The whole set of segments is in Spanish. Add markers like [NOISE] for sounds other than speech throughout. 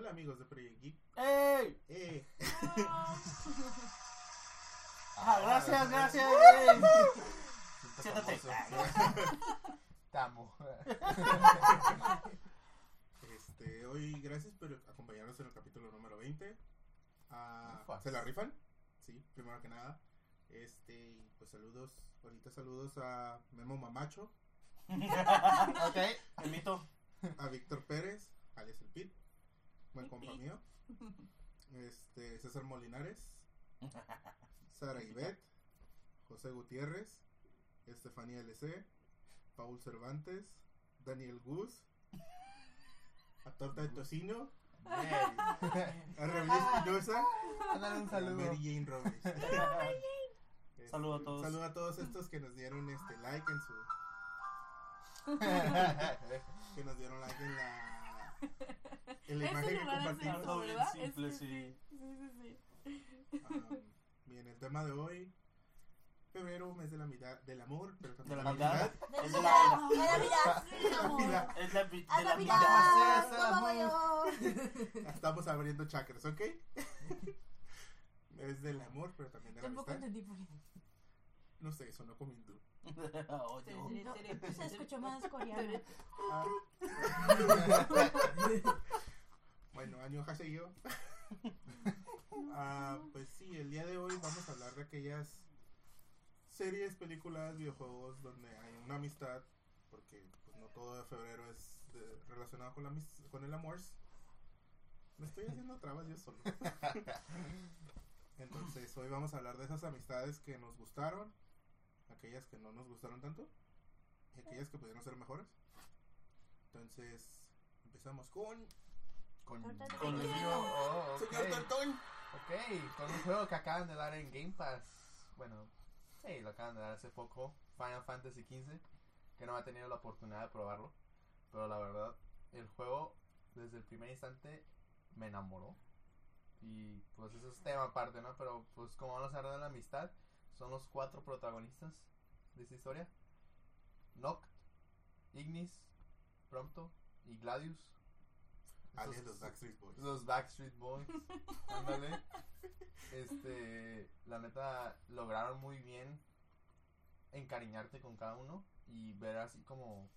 Hola amigos de Project Geek. ¡Ey! Eh, [LAUGHS] Ah, gracias, gracias. ey. Siéntate. este, hoy gracias por acompañarnos en el capítulo número 20. Ah. ¿Se la rifan? Sí, primero que nada. Este, pues saludos, ahorita saludos a Memo Mamacho, [LAUGHS] ok. El mito. a Víctor Pérez, alias el Pit, buen compa mío. Este, César Molinares, Sara Ivette, José Gutiérrez, Estefanía LC, Paul Cervantes, Daniel Gus, a Torta de Tocino, a [LAUGHS] Raúl Espinosa, un a saludo. Mary Jane Robles. Este, Saludo a todos. Saludo a todos estos que nos dieron este like en su [LAUGHS] que nos dieron like en la en la imagen que es compartimos. eso, bien simple, Es sí. Sí, sí, sí. Ah, bien, el tema de hoy febrero, mes de la mitad del amor, pero también De la la mitad. amistad. Es de de la vida, de la. Mira, [LAUGHS] Es la a de la yo. [LAUGHS] Estamos abriendo chakras, ¿ok? [LAUGHS] es del amor, pero también de la Tampoco amistad. entendí por qué. No sé, sonó como hindú. [LAUGHS] Se escuchó más coreano. Ah. [LAUGHS] bueno, año yo. [LAUGHS] Ah, pues sí, el día de hoy vamos a hablar de aquellas series, películas, videojuegos donde hay una amistad, porque pues, no todo de febrero es de- relacionado con, la, con el amor. Me estoy haciendo trabas yo solo. Entonces, hoy vamos a hablar de esas amistades que nos gustaron, aquellas que no nos gustaron tanto y aquellas que pudieron ser mejores. Entonces, empezamos con Con, con el juego. Oh, ok. Señor Tortón. Ok, con un juego que acaban de dar en Game Pass. Bueno, sí, lo acaban de dar hace poco. Final Fantasy XV. Que no he tenido la oportunidad de probarlo. Pero la verdad, el juego desde el primer instante me enamoró. Y pues eso es tema aparte, ¿no? Pero pues como vamos a hablar de la amistad, son los cuatro protagonistas de esta historia. Noct, Ignis, Prompto y Gladius. Alias Esos- los Backstreet Boys. los Backstreet Boys. [LAUGHS] Ándale. Este, la neta, lograron muy bien encariñarte con cada uno y ver así como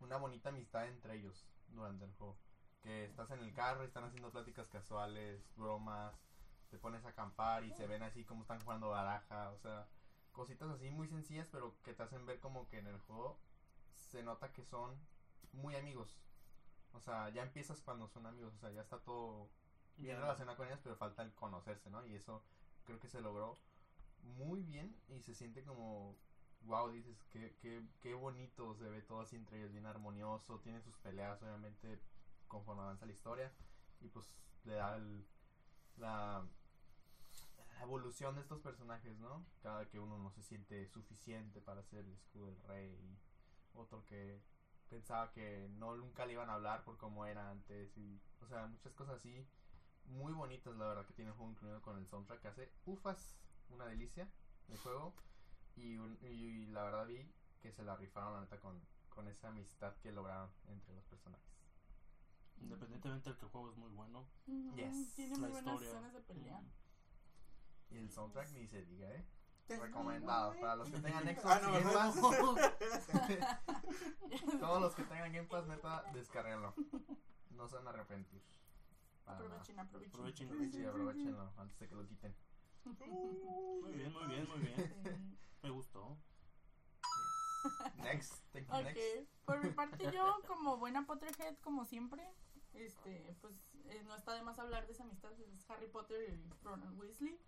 una bonita amistad entre ellos durante el juego. Que estás en el carro y están haciendo pláticas casuales, bromas, te pones a acampar y se ven así como están jugando baraja, o sea, cositas así muy sencillas pero que te hacen ver como que en el juego se nota que son muy amigos. O sea, ya empiezas cuando son amigos, o sea, ya está todo bien relacionado con ellas, pero falta el conocerse, ¿no? Y eso creo que se logró muy bien y se siente como, wow, dices, qué, qué, qué bonito se ve todo así entre ellos, bien armonioso, tiene sus peleas, obviamente, conforme avanza la historia, y pues le da el- la evolución de estos personajes, ¿no? Cada que uno no se siente suficiente para ser el escudo del rey, y otro que pensaba que no nunca le iban a hablar por cómo era antes, y, o sea, muchas cosas así muy bonitas, la verdad, que tiene el juego incluido con el soundtrack que hace ufas, una delicia el juego. Y, un- y la verdad vi que se la rifaron, la neta, con, con esa amistad que lograron entre los personajes. Independientemente de que el juego es muy bueno. Ujú, Yes. Tiene La muy buenas historia. escenas de pelea. Y el soundtrack ni se diga, ¿eh? Recomendado. Para los que tengan [LAUGHS] Xbox Ah, no, Game. Pass, [LAUGHS] todos los que tengan Game Pass, neta, descarguenlo. No se van a arrepentir. Para nada. Aprovechen, aprovechen. Aprovechen. Sí, aprovechenlo antes de que lo quiten. Muy bien, muy bien, muy bien. Me gustó. Next, thank you, Ok, next. por mi parte yo [LAUGHS] como buena Potterhead como siempre, este, pues eh, no está de más hablar de esa amistad, es Harry Potter y Ronald Weasley.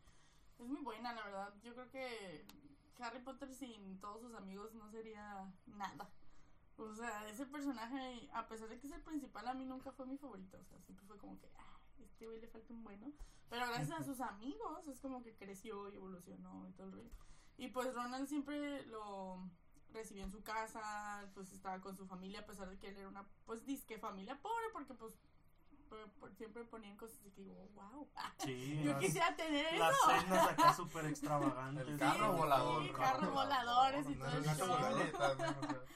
Es muy buena, la verdad. Yo creo que Harry Potter sin todos sus amigos no sería nada. O sea, ese personaje, a pesar de que es el principal, a mí nunca fue mi favorito. O sea, siempre fue como que, ah, este güey le falta un bueno. Pero gracias a sus amigos es como que creció y evolucionó y todo el rollo. Y pues Ronald siempre lo recibió en su casa, pues estaba con su familia, a pesar de que él era una, pues disque familia pobre, porque pues por- por- siempre ponían cosas así que digo, wow, Sí, yo las, quisiera tener las eso. cenas acá súper extravagantes. El carro sí, volador. sí, carros voladores y No, todo el el show. volador.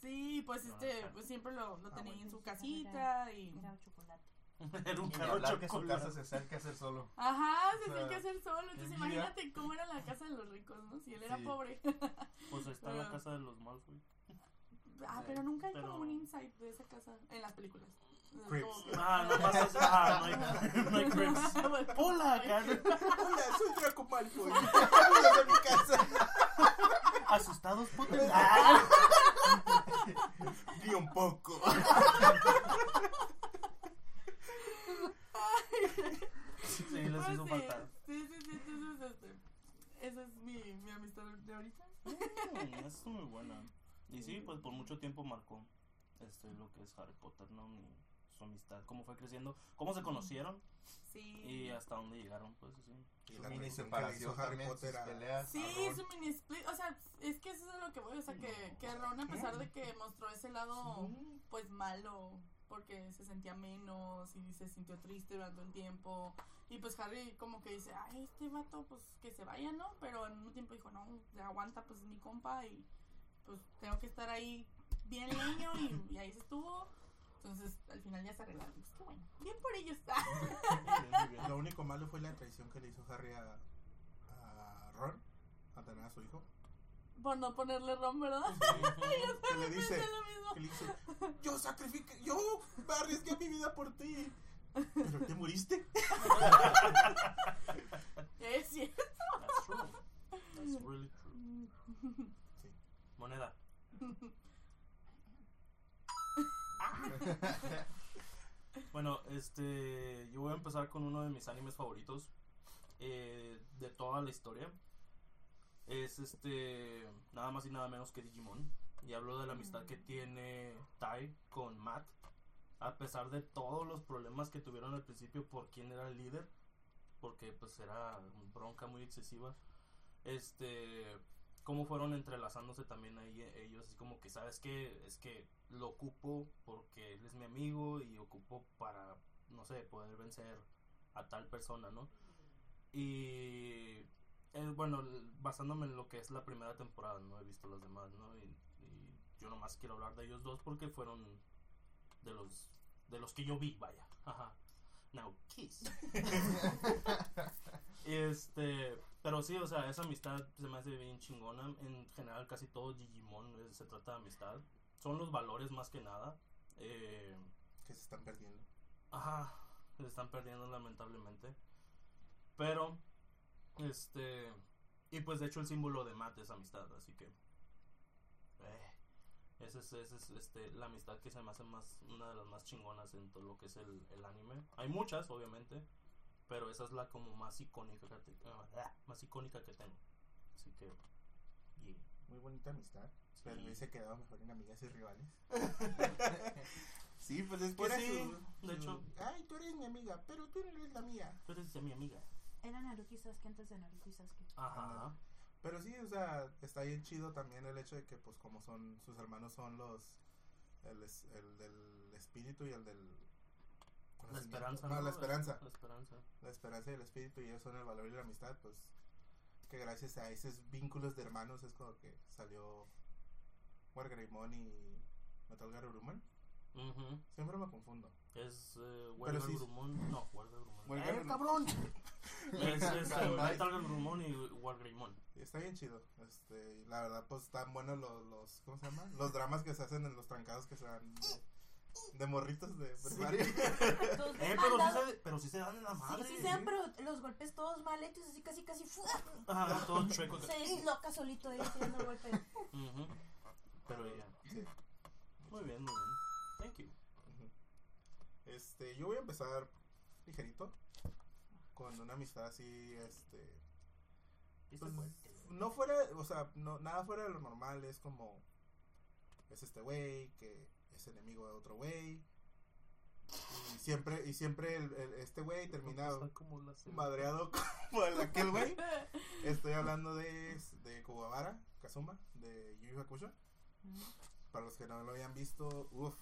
Sí, pues No, este, pues siempre lo, lo Ah, tenía bueno. en su casita y Era chocolate. Era un perro hablar que su chocolate. casa se acerque a hacer solo. Ajá, se O tiene sea, que hacer solo. Entonces imagínate cómo era la casa de los ricos, ¿no? Si él era Sí. pobre. Pues está en la Ah. casa de los Malfoy. Ah, Sí, pero nunca hay pero- como un insight de esa casa en las películas. Crips. Ah, no pasa eso. Ah, no hay, no hay Crips. Hola, Gary. Hola, soy Draco Malfoy. Hablo de mi casa. Asustados, Potter. Ah. Ni un poco. Sí, les pues hizo sí, falta. Sí, sí, sí. Entonces, este, esa es mi, mi amistad de ahorita. Mm, es muy buena. Y sí, pues por mucho tiempo marcó este, lo que es Harry Potter, ¿no? Y su amistad, cómo fue creciendo, cómo se conocieron Sí. y hasta dónde llegaron, pues sí. Y Su la mini separación Harry Potter sus a- peleas. Sí, a su mini split, o sea, es que eso es lo que voy, o sea, que, que Ron a pesar de que mostró ese lado, Sí. pues malo, porque se sentía menos y se sintió triste durante un tiempo, y pues Harry como que dice, ay, este vato, pues que se vaya, ¿no? Pero al mismo tiempo dijo, no, ya aguanta, pues es mi compa y pues tengo que estar ahí bien leño y, y ahí se estuvo. Entonces, al final ya se arreglaron. Pues qué bueno. Bien por ellos. Bien. [LAUGHS] Lo único malo fue la traición que le hizo Harry a, a Ron a tener a su hijo. por no ponerle ron, ¿verdad? [LAUGHS] Que le dice, Pensé lo mismo. que le dice, yo sacrifiqué, yo arriesgué mi vida por ti. Pero te muriste. [LAUGHS] Es cierto. That's true. That's really true. Sí. Moneda. [LAUGHS] Bueno, este, yo voy a empezar con uno de mis animes favoritos eh, de toda la historia. Es este, nada más y nada menos que Digimon. Y hablo de la amistad que tiene Tai con Matt. A pesar de todos los problemas que tuvieron al principio por quién era el líder. Porque pues era bronca muy excesiva. Este, cómo fueron entrelazándose también ahí eh, ellos. Así como que, ¿sabes qué? Es que lo ocupo porque él es mi amigo y ocupo para, no sé, poder vencer a tal persona, ¿no? Y eh, bueno, basándome en lo que es la primera temporada, no he visto las demás, ¿no? Y, y yo nomás quiero hablar de ellos dos porque fueron de los de los que yo vi, vaya. Ajá. Now kiss. [LAUGHS] este, pero sí, o sea, esa amistad se me hace bien chingona. En general, casi todo Digimon eh, se trata de amistad. Son los valores más que nada. Eh, Que se están perdiendo. Ajá, se están perdiendo lamentablemente. Pero, este. Y pues de hecho el símbolo de Matt es amistad, así que. Eh, esa es, esa es este, la amistad que se me hace más, una de las más chingonas en todo lo que es el, el anime. Hay muchas, obviamente, pero esa es la como más icónica que, te- ah, más icónica que tengo. Así que, yeah. Muy bonita amistad. Pero Sí. hubiese quedado mejor en amigas y rivales. [LAUGHS] sí, pues es que Pues sí, su- de su- hecho. Ay, tú eres mi amiga, pero tú no eres la mía. Tú eres de mi amiga. Era Naruto y Sasuke antes de Naruto y Sasuke. Ajá. Pero sí, o sea, está bien chido también el hecho de que, pues, como son sus hermanos, son los. El, el del espíritu y el del. La esperanza. No, ¿no? la esperanza. La esperanza. La esperanza y el espíritu, y ellos son el valor y la amistad, pues. Que gracias a esos vínculos de hermanos es como que salió. Wargreymon y Metal Gear Bruman. Ujú. Siempre me confundo. Es eh, Warner sí. No, Warner Grumon. Warner ¡Eh, cabrón! [LAUGHS] es es eh. Metal Gear Grumon y Wargreymon. Está bien chido. Este, la verdad, pues están buenos los, los. ¿Cómo se llama? Los dramas que se hacen en los trancados que se dan de, de morritos de primaria. [LAUGHS] Todos Eh, pero sí, se, pero sí se dan en la Sí, madre. sí, sean, pero los golpes todos mal hechos, así casi, casi. ¡fua! Ajá, todo chueco. [LAUGHS] Se disloca solito ahí tirando el golpe. Pero ya. Sí. Muy bien, muy bien. Thank you. Este, yo voy a empezar ligerito. Con una amistad así, este. Pues, no fuera, o sea, no, nada fuera de lo normal, es como, es este güey que es enemigo de otro güey. Y siempre, y siempre el, el- este güey termina Está como la cena. madreado [LAUGHS] como el aquel güey. [LAUGHS] Estoy hablando de, de Kazuma, de Yu Yu Hakusho. Para los que no lo habían visto, uff,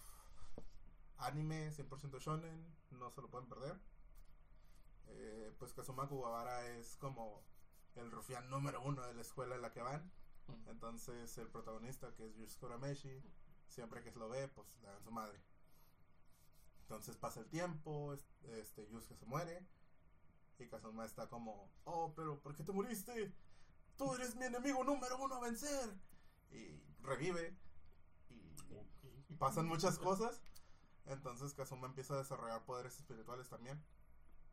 anime 100% shonen, no se lo pueden perder. Eh, pues Kazuma Kuwabara es como el rufián número uno de la escuela en la que van. Entonces el protagonista, que es Yusuke Urameshi, siempre que lo ve, pues le dan su madre. Entonces pasa el tiempo, es- este, Yusuke se muere. Y Kazuma está como, oh, pero ¿por qué te muriste? Tú eres mi enemigo número uno a vencer. Y revive. Y, y pasan muchas cosas. Entonces Kazuma empieza a desarrollar poderes espirituales también.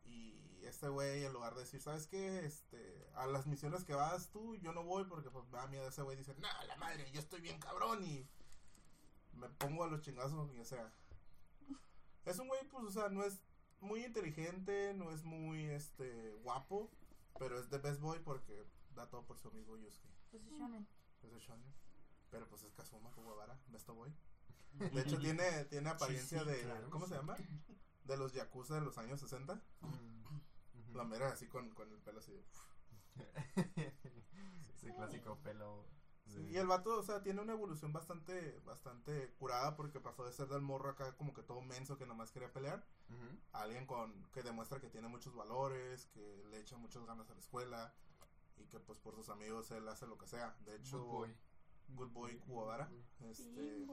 Y este güey, en lugar de decir, ¿sabes qué? Este, a las misiones que vas tú, yo no voy porque pues me da miedo. Ese güey dice, no, la madre, yo estoy bien cabrón y me pongo a los chingazos. Y o sea, es un güey, pues, o sea, no es muy inteligente, no es muy, este, guapo, pero es de best boy porque da todo por su amigo Yusuke. Pues es shonen. Es de shonen. Pero pues es Kazuma Fuwabara, best boy. [LAUGHS] De hecho, tiene, tiene apariencia sí, de, claro. ¿cómo se llama? De los Yakuza de los años 60. Mm. La mera así con, con el pelo así. de- [LAUGHS] Ese clásico pelo. Sí, y el vato, o sea, tiene una evolución bastante, bastante curada porque pasó de ser del morro acá como que todo menso que nomás quería pelear a alguien con que demuestra que tiene muchos valores, que le echa muchas ganas a la escuela y que pues por sus amigos él hace lo que sea. De hecho, Good boy. Good Boy Kuwabara. Este,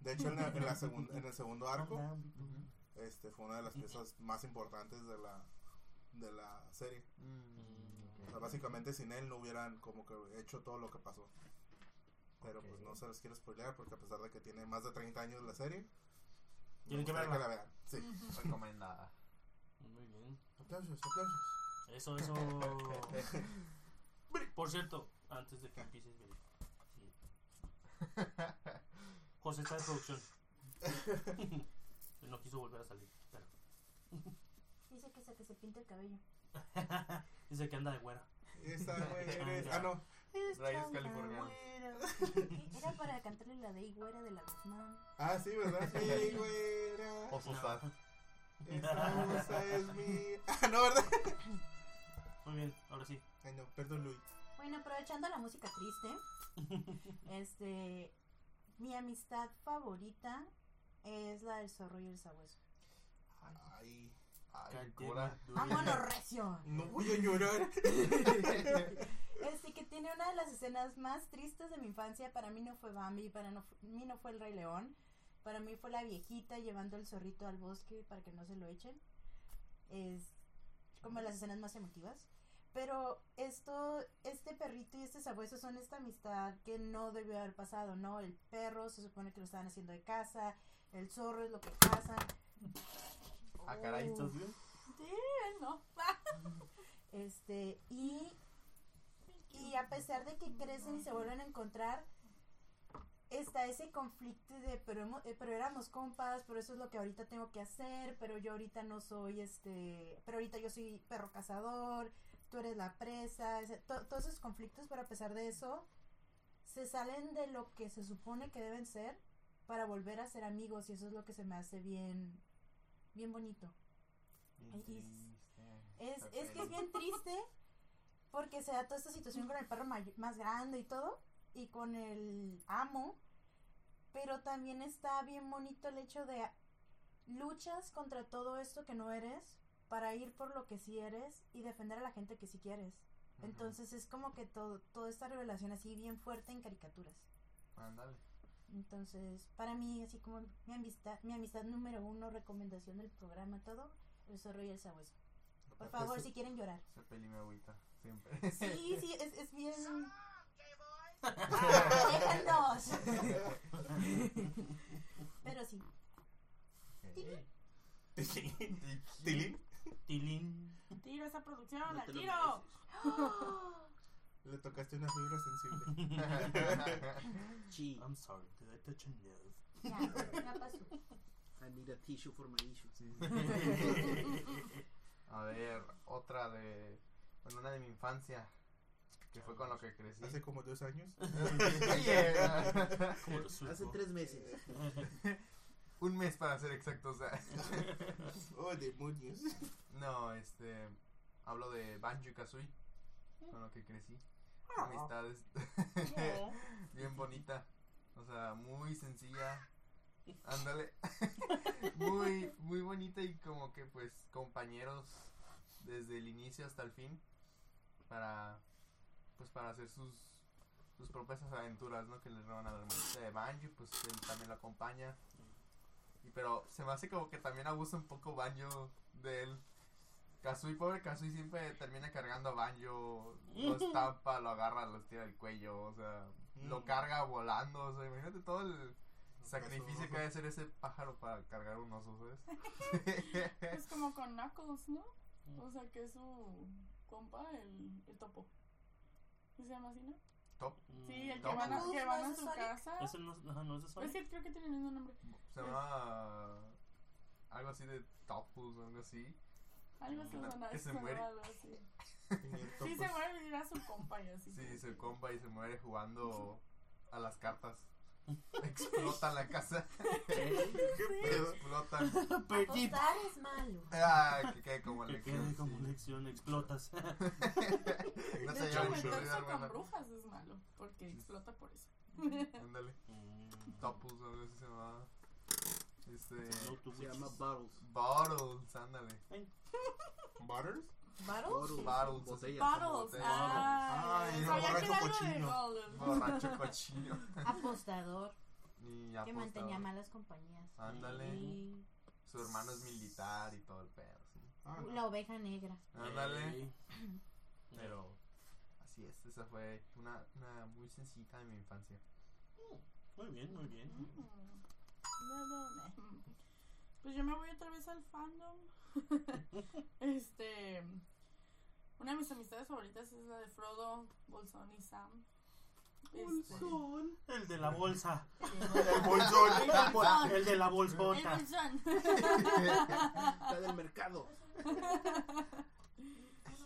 de hecho, en, la- en la segun- en el segundo [LAUGHS] arco, Ujú. este fue una de las piezas más importantes de la, de la serie. Mm, O sea, básicamente sin él no hubieran como que hecho todo lo que pasó. Pero pues no se les quiero spoilear porque a pesar de que tiene más de 30 años la serie, Tienen que verla. la vean. Sí. [LAUGHS] Recomendada. Muy bien. Aplausos, aplausos. Eso, eso. [LAUGHS] Por cierto, antes de que empieces. Sí. [LAUGHS] José está de producción. Él no quiso volver a salir. Pero Dice que se, que se pinta el cabello. dice que anda de güera. Güey eres- Ah, no. [LAUGHS] Era para cantarle la de Higuera de la Guzmán. Ah, sí, ¿verdad? Sí, güera. Oso sad. Esa usa [LAUGHS] es mi. Ah, no, ¿verdad? Muy bien, ahora sí. Ay, no, perdón, Luis. Bueno, aprovechando la música triste, [LAUGHS] este, mi amistad favorita es la del zorro y el sabueso. Ay, Ay, cura. ¡Vámonos, [LAUGHS] recio! no voy a llorar. [LAUGHS] Este que tiene una de las escenas más tristes de mi infancia. Para mí no fue Bambi, para no, fu- mí no fue el Rey León. Para mí fue la viejita llevando el zorrito al bosque para que no se lo echen. Es como las escenas más emotivas. Pero esto, este perrito y este sabueso son esta amistad que no debió haber pasado, ¿no? El perro se supone que lo estaban haciendo de casa, el zorro es lo que cazan. Caray. ¿Estás no. [LAUGHS] Este, y, y a pesar de que crecen y se vuelven a encontrar, está ese conflicto de, pero, hemo- eh, pero éramos compas, pero eso es lo que ahorita tengo que hacer, pero yo ahorita no soy, este, pero ahorita yo soy perro cazador, tú eres la presa, ese- to- todos esos conflictos, pero a pesar de eso, se salen de lo que se supone que deben ser para volver a ser amigos y eso es lo que se me hace bien, bien bonito. Bien. Es, es que es bien triste porque se da toda esta situación con el perro más grande y todo, y con el amo, pero también está bien bonito el hecho de luchas contra todo esto que no eres para ir por lo que sí eres y defender a la gente que sí quieres. Entonces es como que todo, toda esta revelación así bien fuerte en caricaturas. Ándale. Entonces, para mí, así como mi amistad, mi amistad número uno, recomendación del programa, todo, el zorro y el sabueso. Por Aparte, favor, ese- si quieren llorar. Esa peli me agüita. Siempre. Sí, sí, es, es bien. ¡Ah, déjanos! Pero sí. Ok. Tilín Tilín. Tiro esa producción, No la tiro. Le tocaste una fibra sensible. [LAUGHS] [LAUGHS] Gee, I'm sorry, did I touch a nerve? Ya, ya pasó. [LAUGHS] I need a tissue for my issue. Sí, sí. A ver, otra de. Bueno, una de mi infancia. Que fue con lo que crecí. Hace como dos años. Yeah. Como. Hace tres meses. Un mes para ser exacto, o sea. Oh, demonios. No, este. Hablo de Banjo y Kazooie. Con lo que crecí. Amistades. [LAUGHS] Bien bonita. O sea, muy sencilla. Ándale. [LAUGHS] muy, muy bonita y como que pues compañeros desde el inicio hasta el fin. Para. Pues para hacer sus. Sus propias aventuras, ¿no? Que les van a dar de Banjo, pues él también lo acompaña. Y, pero se me hace como que también abusa un poco Banjo de él. Kazui, pobre Kazui, siempre termina cargando a Banjo, lo [LAUGHS] estampa, lo agarra, lo estira del cuello, o sea, lo Mm. carga volando, o sea, imagínate todo el sacrificio que debe hacer ese pájaro para cargar un oso, ¿sabes? [LAUGHS] Es como con Knuckles, ¿no? O sea, que es su compa, el, el topo. ¿Sí ¿Se llama así, no? Top, Sí, el que van a, que ¿No van a su casa. ¿Ese no, es- ajá, no es de Es que creo que tiene el mismo nombre. se llama algo así de Topus o algo así. Algo así suena, Que se sonaba muere. algo así. [LAUGHS] Sí, se muere y era su compa y así. Sí, se compa y se muere jugando a las cartas. Explotan la casa. [LAUGHS] [LAUGHS] ¿Qué? Explotan. Apostar es malo. Ah, que quede como Que lección. quede como sí. lección, explotas. No De se hecho, meterse con bueno. brujas es malo, porque explota por eso. Ándale. Mm. Topus, algo así se llamaba. Este. No, tú, Se llama Bottles. Bottles, ándale. ¿Butters? Bottles. Bottles, Botellas. Bottles. botellas. Ah, Ay, que borracho cochino. [LAUGHS] Borracho cochino. Apostador. Y Que apostador. mantenía malas compañías. Ándale. Y Su hermano es militar y todo el pedo, sí. Ah, no. la oveja negra. Ándale. Pero así es, esa fue una, una muy sencilla de mi infancia. Muy bien, muy bien. Mm. No, no, no. Pues yo me voy otra vez al fandom. [LAUGHS] este. Una de mis amistades favoritas es la de Frodo, Bolsón y Sam. Este, El de la bolsa. El bolsón. El bolsón. El de la El bolsota. Bolsón. [LAUGHS] Está del mercado.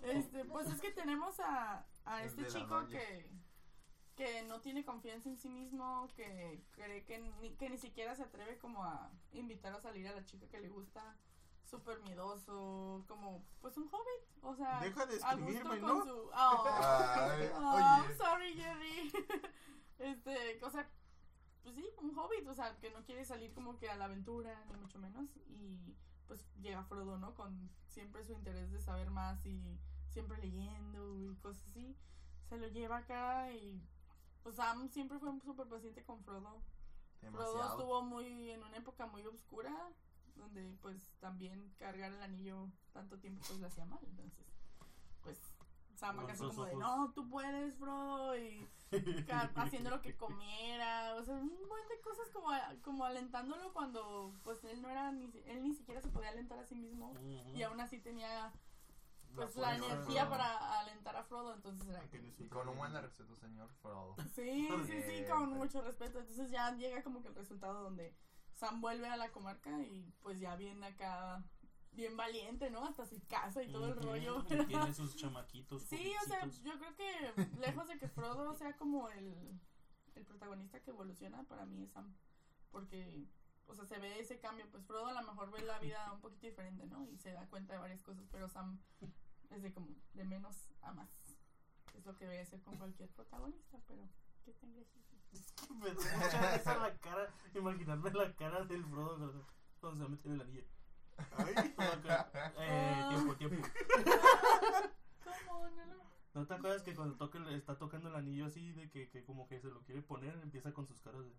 Este, pues es que tenemos a, a este chico que, que no tiene confianza en sí mismo, que cree que ni, que ni siquiera se atreve como a invitar a salir a la chica que le gusta, súper miedoso, como pues un hobbit, o sea, Deja de escribirme, ¿no? su... Oh, Ay, [LAUGHS] oh, oye. sorry Jerry. [LAUGHS] este, o sea, pues sí, un hobbit, o sea, que no quiere salir como que a la aventura, ni mucho menos, y pues llega Frodo, ¿no? Con siempre su interés de saber más y siempre leyendo y cosas así. Se lo lleva acá y pues Sam siempre fue súper paciente con Frodo. Frodo estuvo muy en una época muy oscura donde pues también cargar el anillo tanto tiempo pues le hacía mal. Entonces, pues Sam acá como de, no, tú puedes, Frodo, y [LAUGHS] haciendo lo que comiera, o sea, un buen de cosas como, como alentándolo cuando pues él no era, ni, él ni siquiera se podía alentar a sí mismo y aún así tenía pues La la, energía para alentar a Frodo, entonces era Que Y con un buen respeto, señor Frodo. Sí, sí, sí, con mucho respeto. Entonces ya llega como que el resultado donde Sam vuelve a la comarca y pues ya viene acá bien valiente, ¿no? Hasta su casa y todo el rollo. Y tiene sus chamaquitos. [LAUGHS] Sí, o sea, yo creo que lejos de que Frodo sea como el, el protagonista que evoluciona, para mí es Sam. Porque, o sea, se ve ese cambio. Pues Frodo a lo mejor ve la vida un poquito diferente, ¿no? Y se da cuenta de varias cosas, pero Sam es de como de menos a más. Es lo que debe ser con cualquier protagonista, pero que tan gracioso. Es que me da mucha risa la cara. Imaginarme la cara del Frodo cuando- se mete en el anillo. Ay, [LAUGHS] eh, tiempo, tiempo. [LAUGHS] ¿Cómo? No lo- ¿No te acuerdas que cuando toca el- está tocando el anillo así de que, que como que se lo quiere poner, empieza con sus caras de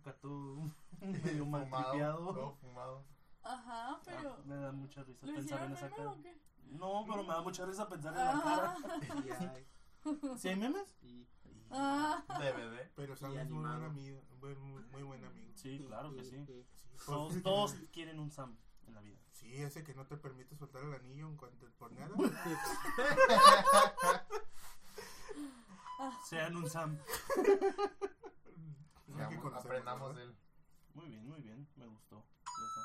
acá todo [LAUGHS] medio fumado. maltripeado? Todo fumado. Ajá, pero. Ah, me da mucha risa ¿Lo pensar en esa cara. o qué? No, pero me da mucha risa pensar en la cara. Ah. Y hay- ¿Sí hay memes? y- Ah. DVD. pero Sam es muy buen animado. amigo. Buen, muy, muy buen amigo. Sí, claro que sí. Todos, todos quieren un Sam en la vida. Sí, ese que no te permite soltar el anillo en cuanto por nada. [LAUGHS] Sean un Sam. Que Digamos, aprendamos ¿verdad? de él. Muy bien, muy bien. Me gustó. esa.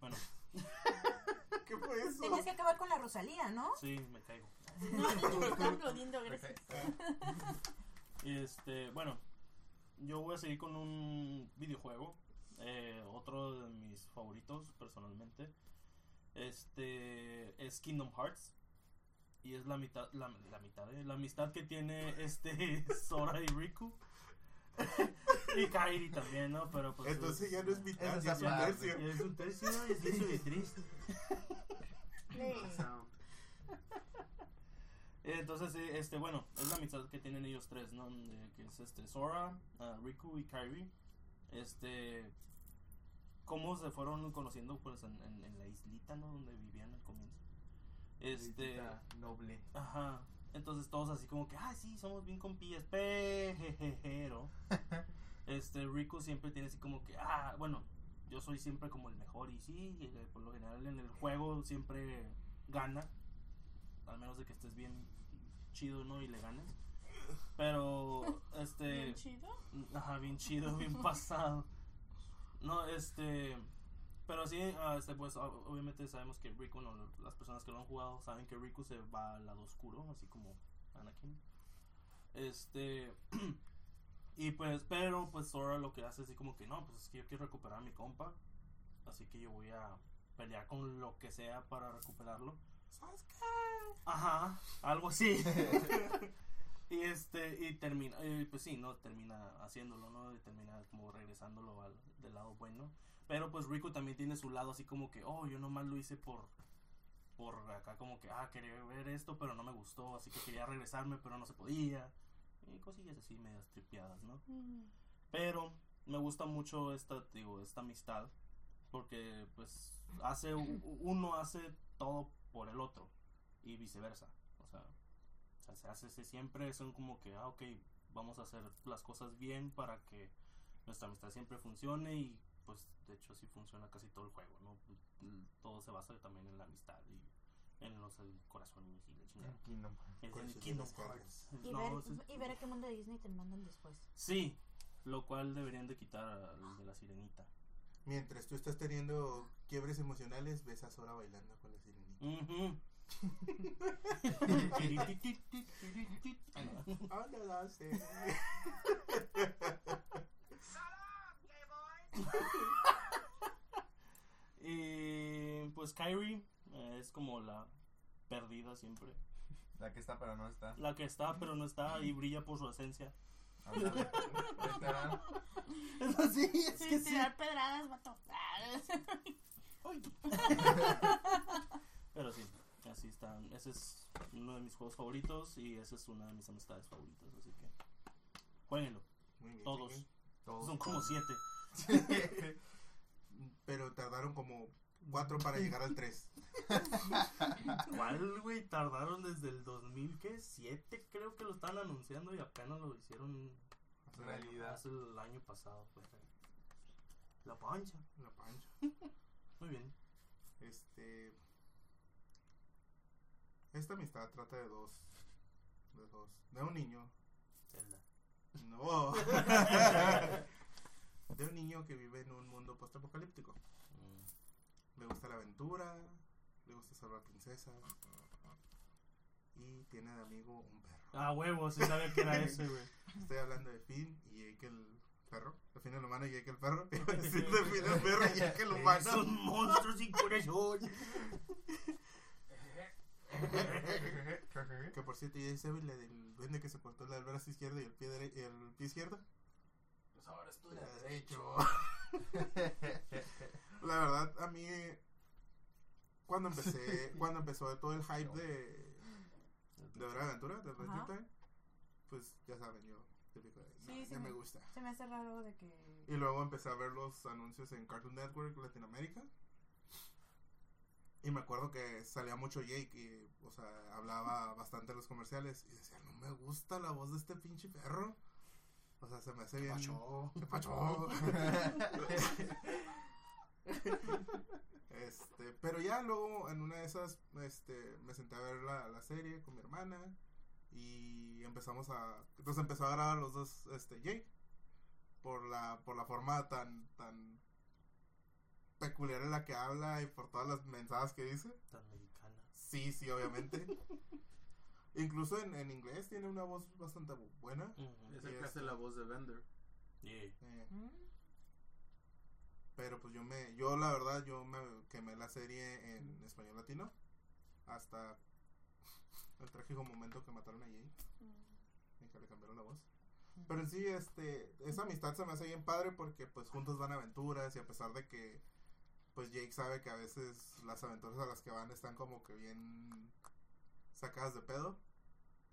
Bueno, [LAUGHS] ¿Qué fue eso? Tenías que acabar con la Rosalía, ¿no? sí, me caigo. No, yo te estaba aplaudiendo, gracias. Este, bueno, yo voy a seguir con un videojuego. eh, otro de mis favoritos, personalmente. Este es Kingdom Hearts. Y es la mitad, la, la mitad, eh, la amistad que tiene este [LAUGHS] Sora y Riku. Y Kairi también, ¿no? Pero pues. Entonces ya no es mitad, ya es un tercio. Es un tercio, es eso de triste. [LAUGHS] Entonces, este, bueno, es la amistad que tienen ellos tres, ¿no? De- que es este Sora, ah, Riku y Kairi. Este. Cómo se fueron conociendo, pues, en, en, en la islita, ¿no? Donde vivían al comienzo. Este. Islita Noble. Ajá. Entonces todos así como que, ah, sí, somos bien compillas, pero [LAUGHS] este Rico siempre tiene así como que, ah, bueno, yo soy siempre como el mejor y sí, y, eh, por lo general en el juego siempre gana, al menos de que estés bien chido, ¿no? Y le ganes. Pero, este, Bien chido. Ajá, bien chido, bien [LAUGHS] pasado. No, este. Pero sí, ah, este, pues ob- obviamente sabemos que Riku, no, las personas que lo han jugado saben que Riku se va al lado oscuro, así como Anakin. Este. [CLEARS THROAT] y pues, pero pues Sora lo que hace es así como que no, pues es que yo quiero recuperar a mi compa. Así que yo voy a pelear con lo que sea para recuperarlo. Ajá, algo así. [LAUGHS] y este, y termina, eh, pues sí, ¿no? Termina haciéndolo, ¿no? Y termina como regresándolo al, del lado bueno. Pero pues Riku también tiene su lado así como que, oh, yo nomás lo hice por, por acá como que, ah, quería ver esto, pero no me gustó, así que quería regresarme, pero no se podía. Y cosillas así medias tripeadas, ¿no? Pero me gusta mucho esta, digo, esta amistad. Porque pues hace uno hace todo por el otro. Y viceversa. O sea, o sea, se hace se siempre son como que, ah, ok, vamos a hacer las cosas bien para que nuestra amistad siempre funcione y pues de hecho así funciona casi todo el juego, ¿no? Todo se basa también en la amistad y en los corazones y la chingada. Kingdom Es en Corazones Kingdom. Hearts. Y, No, ver, y ver a qué mundo de Disney te mandan después. Sí, lo cual deberían de quitar al de la sirenita. Mientras tú estás teniendo quiebres emocionales, ves a Sora bailando con la sirenita. Ujú. [LAUGHS] Ah, sé. [LAUGHS] [LAUGHS] y pues Kyrie eh, es como la perdida siempre. La que está, pero no está. La que está pero no está y brilla por su esencia. Es así, es que sí. tirar pedradas, vato. Pero sí, así están. Ese es uno de mis juegos favoritos y esa es una de mis amistades favoritas. Así que jueguenlo. Muy bien, Todos. Todos. Son como siete. [LAUGHS] Pero tardaron como cuatro para llegar al 3. ¿Cuál, güey? Tardaron desde el 2007, creo que lo estaban anunciando y apenas lo hicieron Realidad. hace el año pasado. La pancha. La pancha. [LAUGHS] Muy bien. Este. Esta amistad trata de dos. De dos. De un niño. Zelda. No. [LAUGHS] niño que vive en un mundo postapocalíptico. Mm. Le gusta la aventura. Le gusta salvar princesas. Y tiene de amigo un perro. Ah, huevo, sí sabía que era ese, güey. [LAUGHS] Estoy hablando de Finn y Jake el perro. De Finn el humano y Jake el perro. [LAUGHS] Iba a decir de Finn el perro y Jake el humano. Son monstruos sin corazón. Que por cierto, ya es la del duende que se cortó el brazo izquierdo y el pie, el pie izquierdo. Ahora estoy La derecho. [LAUGHS] La verdad, a mí, cuando empecé, cuando empezó todo el hype de, de Hora de Aventura, de. Time, pues ya saben, yo, típico de, no, Sí, sí ya me me- gusta. Se me hace raro de que... Y luego empecé a ver los anuncios en Cartoon Network Latinoamérica. Y me acuerdo que salía mucho Jake y, o sea, hablaba bastante en los comerciales. Y decía, no me gusta la voz de este pinche perro. O sea, se me hace bien. Pacho. ¿Qué [LAUGHS] pacho? este, pero ya luego en una de esas, este, me senté a ver la, la serie con mi hermana. Y empezamos a. Entonces empezó a grabar los dos, este, Jake por la por la forma tan tan peculiar en la que habla y por todas las mensajes que dice. Tan mexicana. Sí, sí, obviamente. [LAUGHS] Incluso en, en inglés tiene una voz bastante bu- buena. Ujú. Es el que hace este- la voz de Bender. Yeah. Eh, ¿Mm? pero pues yo me yo la verdad yo me quemé la serie en español latino hasta [LAUGHS] el trágico momento que mataron a Jake y que le cambiaron la voz. Pero en sí, este, esa amistad se me hace bien padre porque pues juntos van a aventuras y a pesar de que pues Jake sabe que a veces las aventuras a las que van están como que bien sacadas de pedo,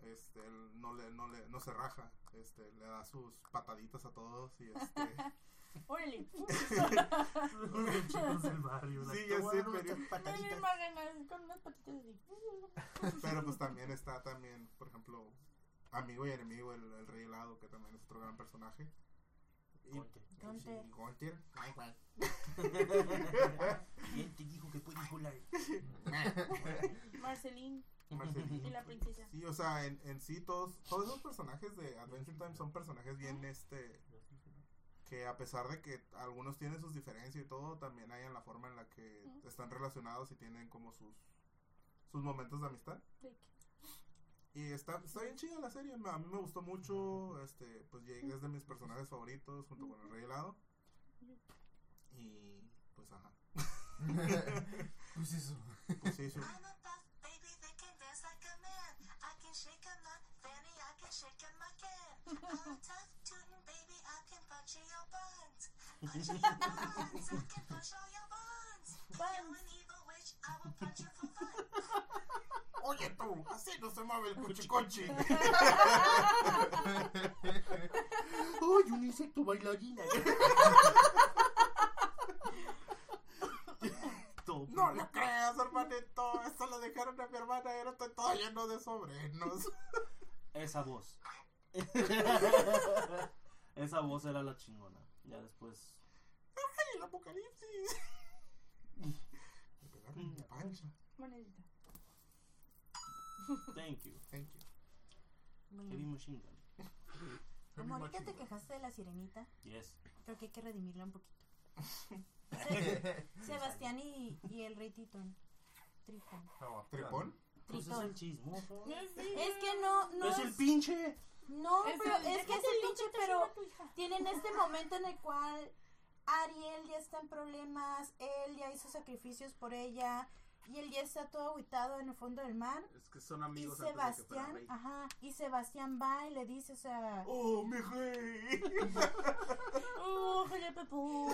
este, él no le, no le, no se raja, este, le da sus pataditas a todos y este, [LAUGHS] Órale. [LAUGHS] Chicos del barrio. Sí, ya sé, pero- pataditas. con unas patitas. Pero pues también está también, por ejemplo, amigo y enemigo, el, el rey helado, que también es otro gran personaje. Gunter. ¿Quién [LAUGHS] te dijo que puedes volar? Marceline Marcelino. y la princesa. Sí, o sea, en, en sí todos, todos esos personajes de Adventure Time son personajes bien, este, que a pesar de que algunos tienen sus diferencias y todo, también hay en la forma en la que están relacionados y tienen como sus, sus momentos de amistad. Y está, está bien chida la serie, a mí me gustó mucho, este, pues Jake es de mis personajes favoritos junto con el Rey Helado. Y pues ajá, [LAUGHS] pues eso. pues sí, Oye tú, así no se mueve el cuchicochi. ¡Ay, un insecto bailarina! No le creas, hermanito, eso lo dejaron a mi hermana y ahora estoy todo lleno de sobrinos. Esa voz. [LAUGHS] Esa voz era la chingona. Ya después. ¡Ay, el apocalipsis! Me pegaron en la pancha. Monedita. Thank you. Thank you. Heavy Machine Gun. como ahorita te quejaste de la sirenita, Yes. creo que hay que redimirla un poquito. [LAUGHS] Se- Sebastián y, y el rey Tritón. Tritón. ¿Tripón? Pues es el chismoso. Es que no, no es el pinche. No, Es pero el- es que es déjate el lo pinche, pero tienen este momento en el cual Ariel ya está en problemas, él ya hizo sacrificios por ella y él ya está todo aguitado en el fondo del mar. Es que son Y amigos antes de que Sebastián, ajá, y Sebastián va y le dice, o sea, ¡Oh, mi rey! [LAUGHS] Oh,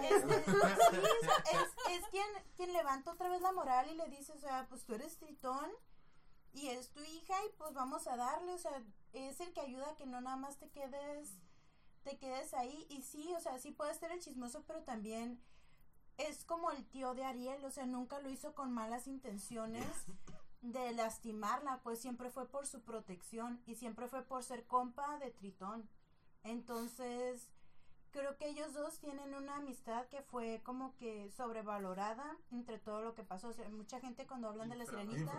este, es, es quien, quien levanta otra vez la moral y le dice, o sea, pues tú eres Tritón y es tu hija y pues vamos a darle, o sea, es el que ayuda a que no nada más te quedes, te quedes ahí y sí, o sea, sí puede ser el chismoso, pero también es como el tío de Ariel, o sea, nunca lo hizo con malas intenciones de lastimarla, pues siempre fue por su protección y siempre fue por ser compa de Tritón. Entonces, creo que ellos dos tienen una amistad que fue como que sobrevalorada entre todo lo que pasó. O sea, mucha gente cuando hablan de la sirenita,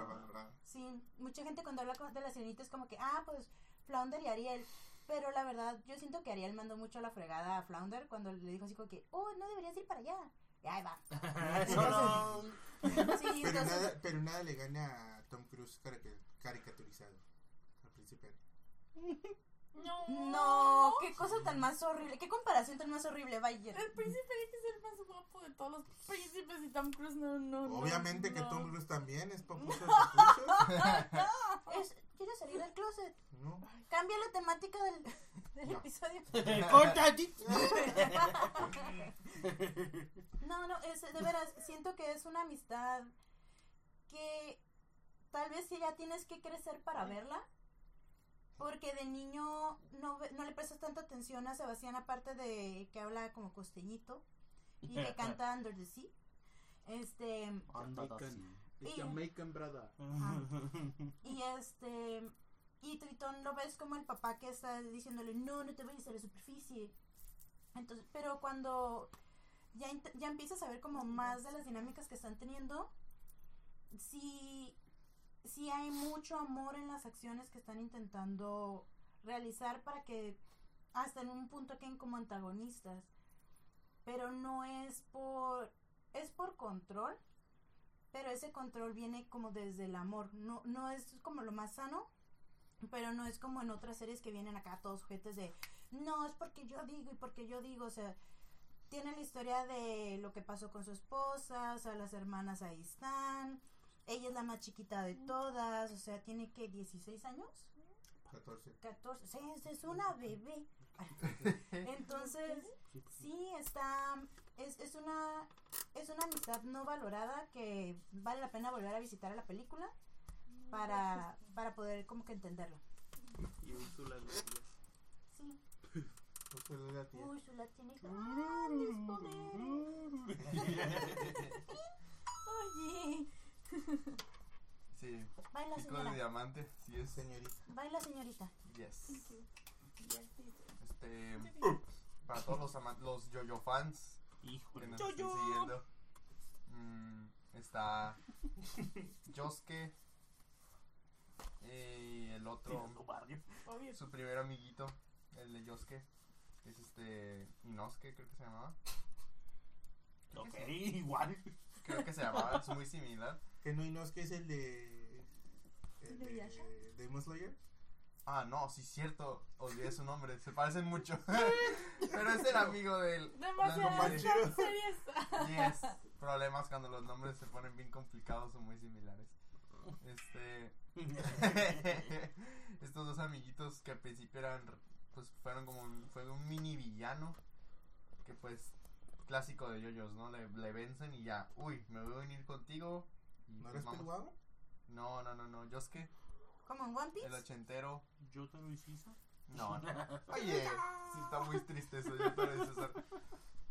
sí, mucha gente cuando habla de la sirenita es como que, ah, pues Flounder y Ariel. Pero la verdad, yo siento que Ariel mandó mucho a la fregada a Flounder cuando le dijo así como que, oh, no deberías ir para allá. Y ahí va. [LAUGHS] Sí, Pero entonces, nada, pero nada le gana a Tom Cruise carica- caricaturizado. Al príncipe. No. no, qué cosa tan más horrible, qué comparación tan más horrible, Bayer. El príncipe tiene que ser el más guapo de todos los príncipes y Tom Cruise no, no, no. Obviamente que no. Tom Cruise también es papucho de papuchos. [LAUGHS] [LAUGHS] Es, quiero salir del closet. No. Cambia la temática del, del No. episodio. [LAUGHS] Corta. No, no, es, de veras, siento que es una amistad que tal vez sí ya tienes que crecer para verla. Porque de niño no, le prestas tanta atención a Sebastián, aparte de que habla como costeñito y [LAUGHS] que canta Under the Sea. Este, Jamaican. así. Y- Jamaican brother. y este, y Tritón lo ves como el papá que está diciéndole, no, no te vayas a la superficie. Entonces, pero cuando ya, ya empiezas a ver como más de las dinámicas que están teniendo, sí, sí hay mucho amor en las acciones que están intentando realizar para que hasta en un punto queden como antagonistas. Pero no es por, es por control, pero ese control viene como desde el amor. No, no es como lo más sano, pero no es como en otras series que vienen acá todos sujetos de, no, es porque yo digo y porque yo digo, o sea, tiene la historia de lo que pasó con su esposa, o sea, las hermanas ahí están, ella es la más chiquita de todas, o sea, tiene que 16 años, 14. 14, sí, es- es una bebé. [LAUGHS] Entonces, sí, está, es, es una, es una amistad no valorada que vale la pena volver a visitar a la película para, para poder como que entenderlo. Y Úrsula. Sí. [LAUGHS] Úsale la tía. Úrsula tiene grandes poderes. Oye. Sí, Baila, pico de señora. diamante, sí es. Señorita. Baila, señorita. Yes. Este, para todos los amantes, los yo-yo fans que Híjole. nos estén siguiendo, mm, está [LAUGHS] Josuke y el otro, su primer amiguito, el de Josuke, es este Inosuke, creo que se llamaba. Creo Ok, igual. Creo que se llamaba, es muy similar. [LAUGHS] Que no, no es el de. El ¿De Yasha? de Demon Slayer. Ah, no, sí, cierto, olvidé su nombre, se parecen mucho. [LAUGHS] Pero es el amigo del. Demasiadas series. [LAUGHS] Yes, problemas cuando los nombres se ponen bien complicados o muy similares. Este. [LAUGHS] Estos dos amiguitos que al principio eran. Pues fueron como. un- Fue un mini villano. Que pues. Clásico de yoyos, ¿no? Le, le vencen y ya. Uy, me voy a unir contigo. Y ¿No pues eres vamos. No, no, no, no. Yosuke, ¿Como en One el Piece? ochentero. Yotaro y Sisa. No, no. [LAUGHS] Oye, sí está muy triste eso, yo te lo. Eso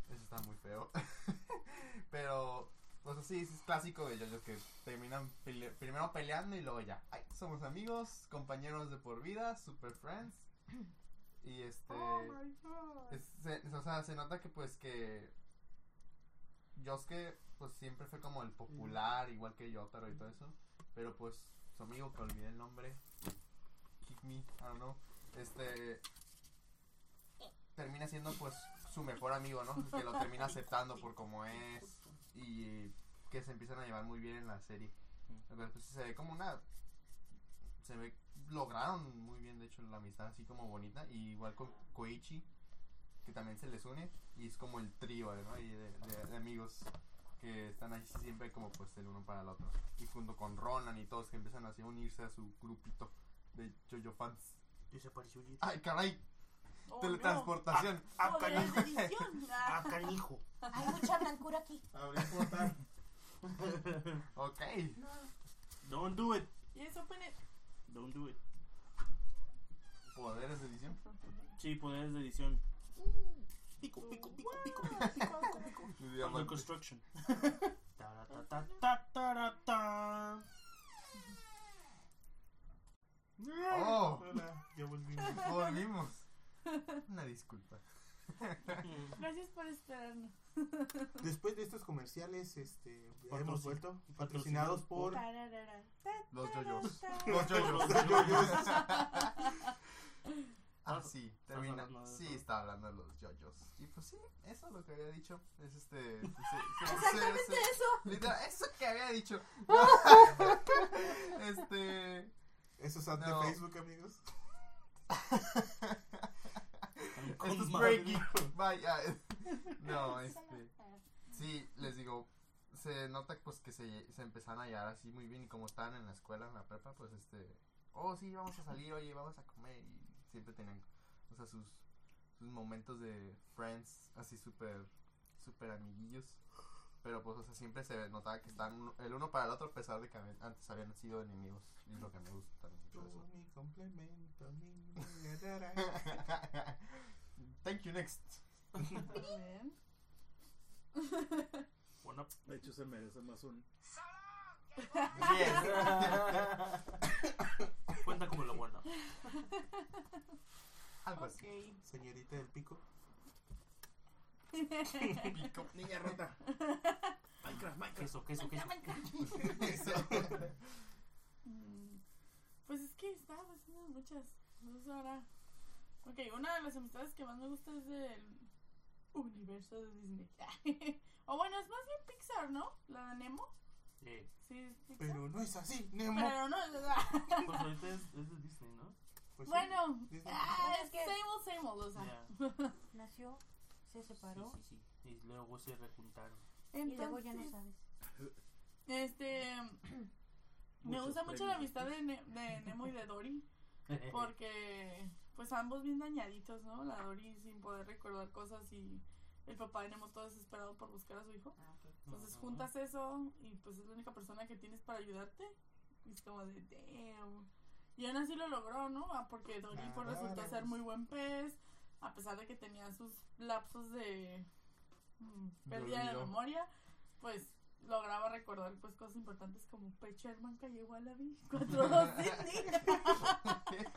está muy feo. [LAUGHS] Pero, pues así, es clásico de ellos que terminan pele- primero peleando y luego ya. Ay, somos amigos, compañeros de por vida, super friends. Y este. Oh my god. es- se, o sea, se nota que pues que. Yosuke, pues siempre fue como el popular, igual que Yotaro y todo eso. Pero pues, su amigo que olvidé el nombre. Kick me, I don't know. Este. Termina siendo pues su mejor amigo, ¿no? Que lo termina aceptando por como es. Y que se empiezan a llevar muy bien en la serie. Pero, pues, se ve como una. Se ve. Lograron muy bien, de hecho, la amistad así como bonita. Y igual con Koichi, que también se les une. Y es como el trío, ¿no? Y de, de- de amigos que están ahí siempre como pues el uno para el otro. Y junto con Ronan y todos que empiezan así a unirse a su grupito de Jojo fans. Desapareció Jit. ¡Ay, caray! Oh, Teletransportación. No. Edición. Ah, [LAUGHS] canijo. Hay mucha blancura aquí. Habría que votar. [LAUGHS] ok. No. Don't do it. Yes, open it. Don't do it. Poderes de edición. Sí, poderes de edición. Pico, pico, pico, pico, pico, pico, pico, pico. Mi Under construction. Oh, Hola, ya volvimos. volvimos. Una disculpa. Gracias por esperarnos. Después de estos comerciales, este, ya hemos vuelto patrocinados por Tararara. Los yoyos. Los yoyos. [LAUGHS] Ah, sí, termina. Sí, eso. estaba hablando de los yoyos. Y pues sí, eso es lo que había dicho. Es este. se- se- [LAUGHS] Exactamente se- eso. Literal, eso que había dicho. [LAUGHS] este. esos ads No. de Facebook, amigos. Esto es breaking. Vaya. No, [LAUGHS] este. Sí, les digo. Se nota pues que se, se empezaron a hallar así muy bien. Y como estaban en la escuela, en la prepa, pues este. Oh, sí, vamos a salir, oye, vamos a comer. Y siempre tenían, o sea, sus, sus momentos de friends, así súper, súper amiguillos. Pero pues, o sea, siempre se notaba que están uno- el uno para el otro, a pesar de que habían- antes habían sido enemigos. Y es lo que me gusta también Tú, eso. mi complemento, mi. [LAUGHS] Thank you, next. Bueno, De hecho, se merece más un. Yes. [LAUGHS] cuenta como lo bueno. Algo así. Señorita del pico. [LAUGHS] Pico. Niña rota. Minecraft, Minecraft. Queso, queso, queso. Eso. Pues es que estaba haciendo muchas. Entonces ahora. Ok, una de las amistades que más me gusta es del universo de Disney. [LAUGHS] o bueno, es más bien Pixar, ¿no? La de Nemo. Sí. Sí, es Pixar. Pero no es así, Nemo. Pero no, o sea, Pues ahorita es, es de Disney, ¿no? Pues sí, bueno, Disney. ah, Es que- same old, same old, o sea. Ya. Nació, se separó Sí, sí, sí. Y luego se rejuntaron. y luego ya no Entonces, sabes. Este. [COUGHS] me gusta mucho la amistad de, Ne- de Nemo y de Dory. Porque, pues ambos bien dañaditos, ¿no? La Dory sin poder recordar cosas y el papá de Nemo todo desesperado por buscar a su hijo. Entonces juntas eso y pues es la única persona que tienes para ayudarte. Y es como de, damn. Y aún así lo logró, ¿no? Ah, Porque Dory pues resultó ser muy buen pez. a pesar de que tenía sus lapsos de mm, pérdida de memoria, pues lograba recordar pues cosas importantes como Pei Sherman, Calle Wallaby, 4-2 Sydney.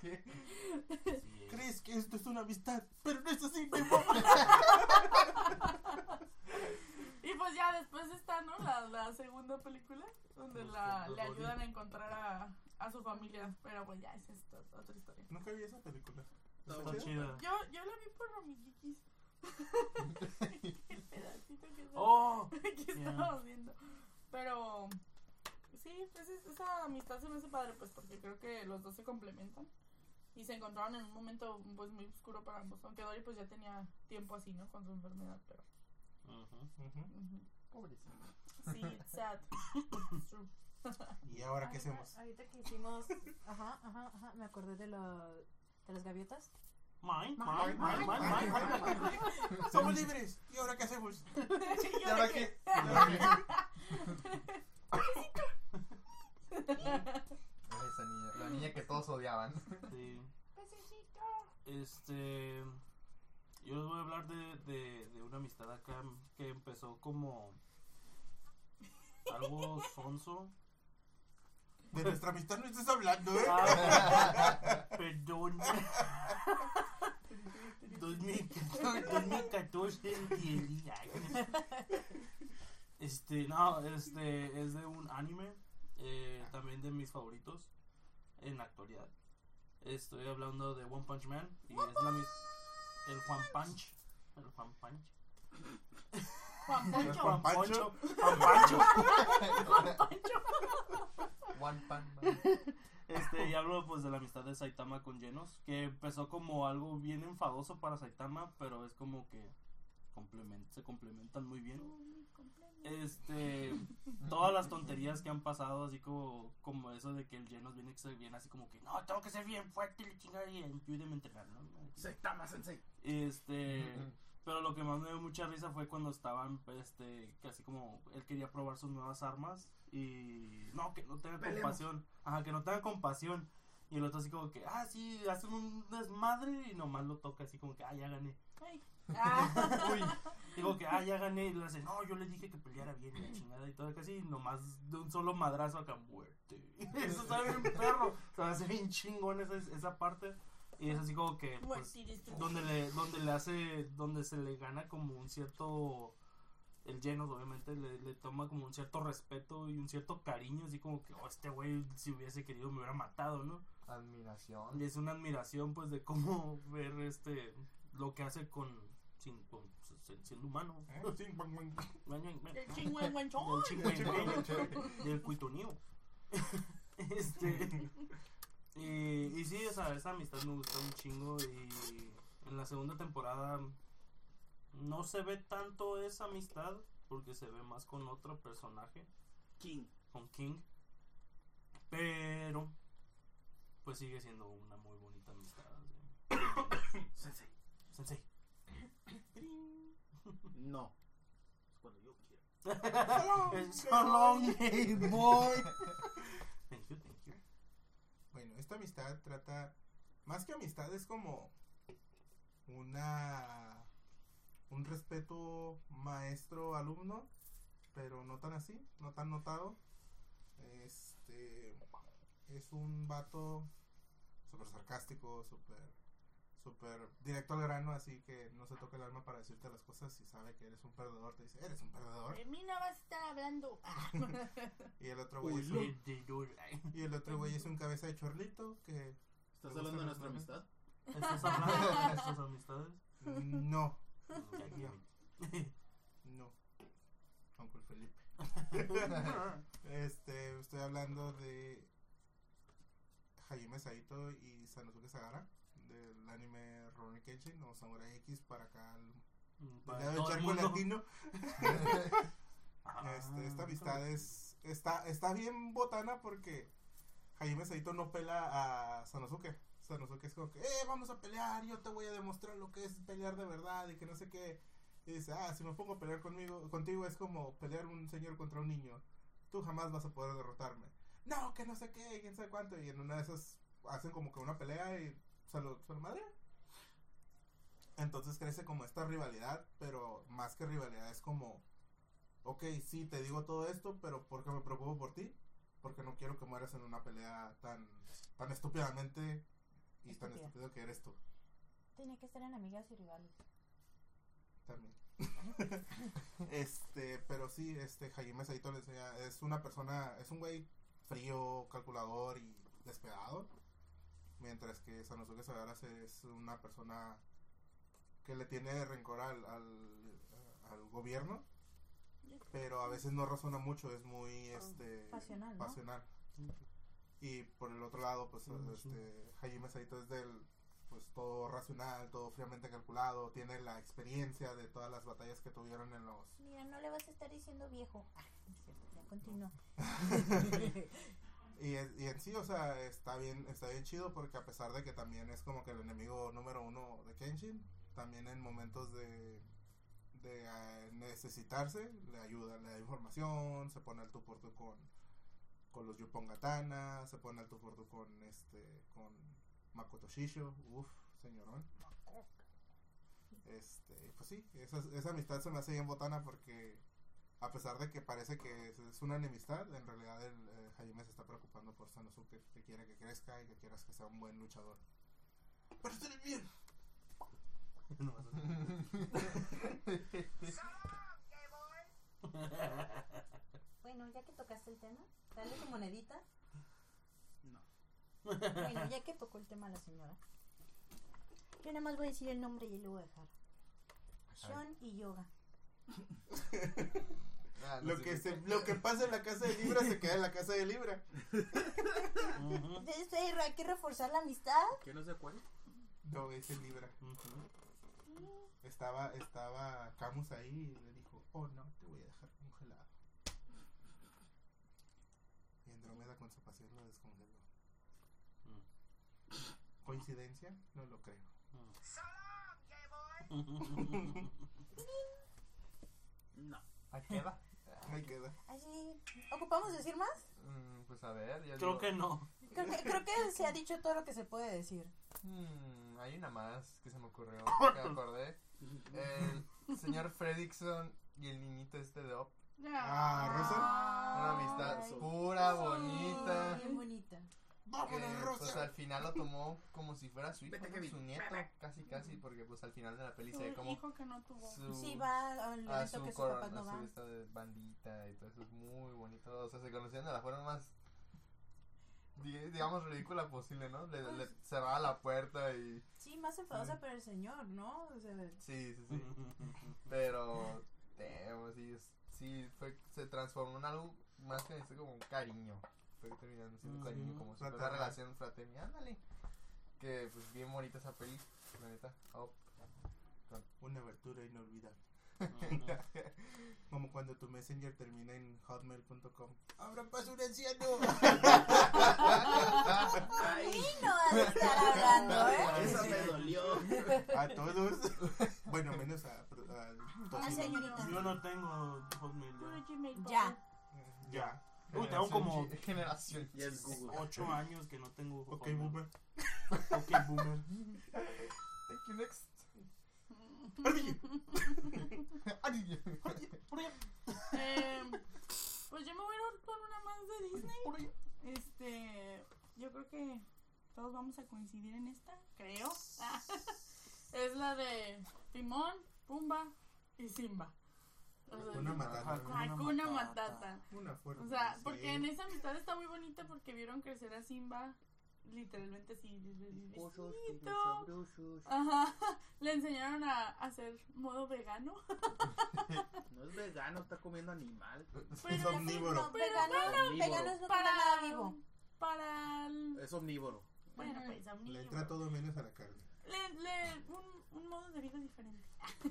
Sí, ¿Crees que esto es una amistad? Pero no es así, mi mamá. [LAUGHS] Y pues ya después está, ¿no? La, la segunda película, donde la, le ayudan a encontrar a, a su familia. Pero pues ya, esa es otra historia. Nunca vi esa película. Está chida? chida. Yo, yo la vi por Romikikis. El [LAUGHS] pedacito que, Oh, [LAUGHS] que estábamos viendo. Pero sí, pues es- esa amistad se me hace padre, pues porque creo que los dos se complementan. Y se encontraron en un momento pues muy oscuro para ambos. Aunque Dory pues ya tenía tiempo así, ¿no? Con su enfermedad, pero... Pobrecito. Sí, sad. [LAUGHS] ¿Y ahora qué hacemos? Ahorita que hicimos, ajá, ajá, ajá, me acordé de, lo, de las gaviotas. Mine, Mine, mine, mine, mine. [LAUGHS] Somos libres. ¿Y ahora qué hacemos? [LAUGHS] ¿Y ahora qué? ¿Y ahora qué? Esa niña, la niña que todos odiaban. Sí. Este. Yo les voy a hablar de, de, de una amistad acá que empezó como. Algo sonso. De nuestra amistad no estás hablando, ¿eh? Ah, [LAUGHS] perdón. 2014, 2014 entiendí. Ay. Este, no, este es de un anime, eh, también de mis favoritos en la actualidad. Estoy hablando de One Punch Man y es la mis- el Juan Punch, el Juan Punch, Juan Poncho. Juan Pancho. Poncho, Juan Pancho. Juan Poncho. One [LAUGHS] Pan. Este, y hablo pues de la amistad de Saitama con Genos, que empezó como algo bien enfadoso para Saitama, pero es como que complement- se complementan muy bien. Este, todas las tonterías que han pasado, así como, como eso de que el Genos viene, que se viene así como que, no, tengo que ser bien fuerte y le chingada y ayúdeme a entrenar, ¿no? Saitama Sensei. Este, pero lo que más me dio mucha risa fue cuando estaban, este, que así como él quería probar sus nuevas armas y no, que no tenga compasión, ajá, que no tenga compasión. Y el otro así como que, ah, sí, hacen un desmadre y nomás lo toca así como que, ah, ya gané. Ay. Ah. Uy, digo que, ah, ya gané. Y le hace, no, yo le dije que peleara bien y la chingada y todo, casi nomás de un solo madrazo acá muerte. [LAUGHS] Eso está bien perro. O sea, hace bien chingón esa, esa parte. Y es así como que, pues, donde le, donde le hace, donde se le gana como un cierto, el Genos obviamente le, le toma como un cierto respeto y un cierto cariño, así como que, oh, este güey si hubiese querido me hubiera matado, ¿no? Admiración. Y es una admiración pues de cómo ver este, lo que hace con, siendo humano. ¿Eh? El del cuitonío. [LAUGHS] este. [LAUGHS] Y, y sí, esa, esa amistad me gustó un chingo. Y en la segunda temporada no se ve tanto esa amistad. Porque se ve más con otro personaje, King. con King. Pero, pues sigue siendo una muy bonita amistad. sí. [COUGHS] Sensei. Sensei. No. Es cuando yo quiero. It's so long, hey, boy. Thank you, thank you. Bueno, esta amistad trata. Más que amistad, es como. Una. Un respeto maestro-alumno. Pero no tan así, no tan notado. Este. Es un vato. Súper sarcástico, súper. Súper directo al grano, así que no se toca el alma para decirte las cosas. Si sabe que eres un perdedor, te dice: Eres un perdedor. De mí no vas a estar hablando. [LAUGHS] Y el otro güey es un, y el otro güey es un cabeza de chorlito que ¿Estás ¿Te hablando de nuestra amistad? ¿Estás hablando de [LAUGHS] nuestras amistades? no, no. Uncle Felipe. [LAUGHS] Este, estoy hablando de Hajime Saito y Sanosuke Sagara del anime Rurouni Kenshin o Samurai X para acá el, Para el charco mundo. latino. [LAUGHS] Ah, Este, esta amistad es está está bien botana porque Hajime Saito no pela a Sanosuke. Sanosuke es como que, eh, vamos a pelear, yo te voy a demostrar lo que es pelear de verdad y que no sé qué. Y dice, ah, si me pongo a pelear conmigo, contigo es como pelear un señor contra un niño. Tú jamás vas a poder derrotarme. No, que no sé qué, quién sabe cuánto. Y en una de esas hacen como que una pelea y se lo, se lo madrean. Entonces crece como esta rivalidad, pero más que rivalidad es como, ok, sí, te digo todo esto, pero porque me preocupo por ti, porque no quiero que mueras en una pelea tan, tan estúpidamente y tan estúpido que eres tú Tenía que estar en amigas y rivales. también. [LAUGHS] este, pero sí, este, Hajime Saito le enseña, es una persona, es un güey frío, calculador y despegado, mientras que Sanosuke Sagara es una persona que le tiene rencor al, al, al gobierno, pero a veces no razona mucho, es muy este Pasional, ¿no? pasional. Y por el otro lado, pues este Hajime Saito es del pues todo racional, todo fríamente calculado, tiene la experiencia de todas las batallas que tuvieron en los Mira, no le vas a estar diciendo viejo. Ah, es cierto, ya continúo. [LAUGHS] [LAUGHS] y, en- y en sí, o sea, está bien, está bien chido porque a pesar de que también es como que el enemigo número uno de Kenshin, también en momentos de, de eh, necesitarse, le ayuda, le da información, se pone al tú por tú con, con los Yupon Gatana, se pone al tú por tú con este, con Makoto Shisho, uff, señorón. Este, pues sí, esa, esa amistad se me hace bien botana porque a pesar de que parece que es, es una enemistad, en realidad el, eh, Hajime se está preocupando por Sanosuke, que quiere que crezca y que quiere que sea un buen luchador. Pero estaré bien. No, [LAUGHS] Bueno, ya que tocaste el tema, dale tu monedita. No. Bueno, ya que tocó el tema la señora. Yo nada más voy a decir el nombre y lo voy a dejar. Sean y yoga. Ah, no Lo que, se, lo que pasa en la casa de Libra se queda en la casa de Libra. Entonces, eh, hay que reforzar la amistad. ¿Quién no se acuerda? No, es Libra. Estaba, estaba Camus ahí y le dijo, oh no, te voy a dejar congelado. Y Andrómeda con su pasión lo descongeló. ¿Coincidencia? No lo creo. [LAUGHS] No. Ahí queda. [LAUGHS] Ahí queda. Así, ¿ocupamos decir más? Mm, pues a ver, ya Creo digo- que no. Creo que, creo que se ha dicho todo lo que se puede decir. Mm, hay una más que se me ocurrió, [LAUGHS] que me acordé. El señor Fredrickson y el niñito este de Op. Ah, Rosa. Una amistad Ay, pura, bonita. Bien bonita. Que ¡Vámonos, pues Rosa! al final lo tomó como si fuera su hijo, ¿no? Su nieto, casi casi, porque pues al final de la peli Su se ve como hijo que no tuvo. su, Sí, va al a evento su, que sus coro- papás no a su de bandita y todo eso es muy bonito. O sea, se conocían de la forma más, di- digamos, ridícula posible, ¿no? Le, le cerraba la puerta y... Sí, más enfadosa para el señor, ¿no? O sea, Sí, sí, sí. [LAUGHS] Pero, damn, sí, sí fue, se transformó en algo más que como un cariño. Fue terminando siendo Ujú. cariño, como si fuera una relación fraternal, ándale. Que, pues, bien bonita esa peli, la neta. Oh. Una abertura inolvidable. [LAUGHS] Como cuando tu messenger termina en hotmail.com. ¡Abra paso un anciano! Ahí no has de estar hablando, ¿eh? Esa me dolió. [LAUGHS] A todos. Bueno, menos a. a- A señorita. Yo no tengo Hotmail ya. Ya. Ya. Uy, tengo como Generación. Y es Google. ocho años que no tengo Ok, Hotmail. boomer. Ok, boomer. Thank you, next. Eh, pues yo me voy a ir con una más de Disney. Este, yo creo que todos vamos a coincidir en esta, creo. [LAUGHS] es la de Timón, Pumba y Simba. O sea, Una matata. Hakuna Matata. Una fuerte. O sea, sí. porque en esa amistad está muy bonita porque vieron crecer a Simba literalmente así bebecito. Ajá, [LAUGHS] le enseñaron a hacer modo vegano. No es vegano, está comiendo animal. [LAUGHS] Es omnívoro. No, vegano, Omnívoro. veganos no comen Para nada vivo. Para el, Es omnívoro. bueno, pues Le omnívoro. entra todo menos a la carne. Le, le, un, un modo de vida diferente.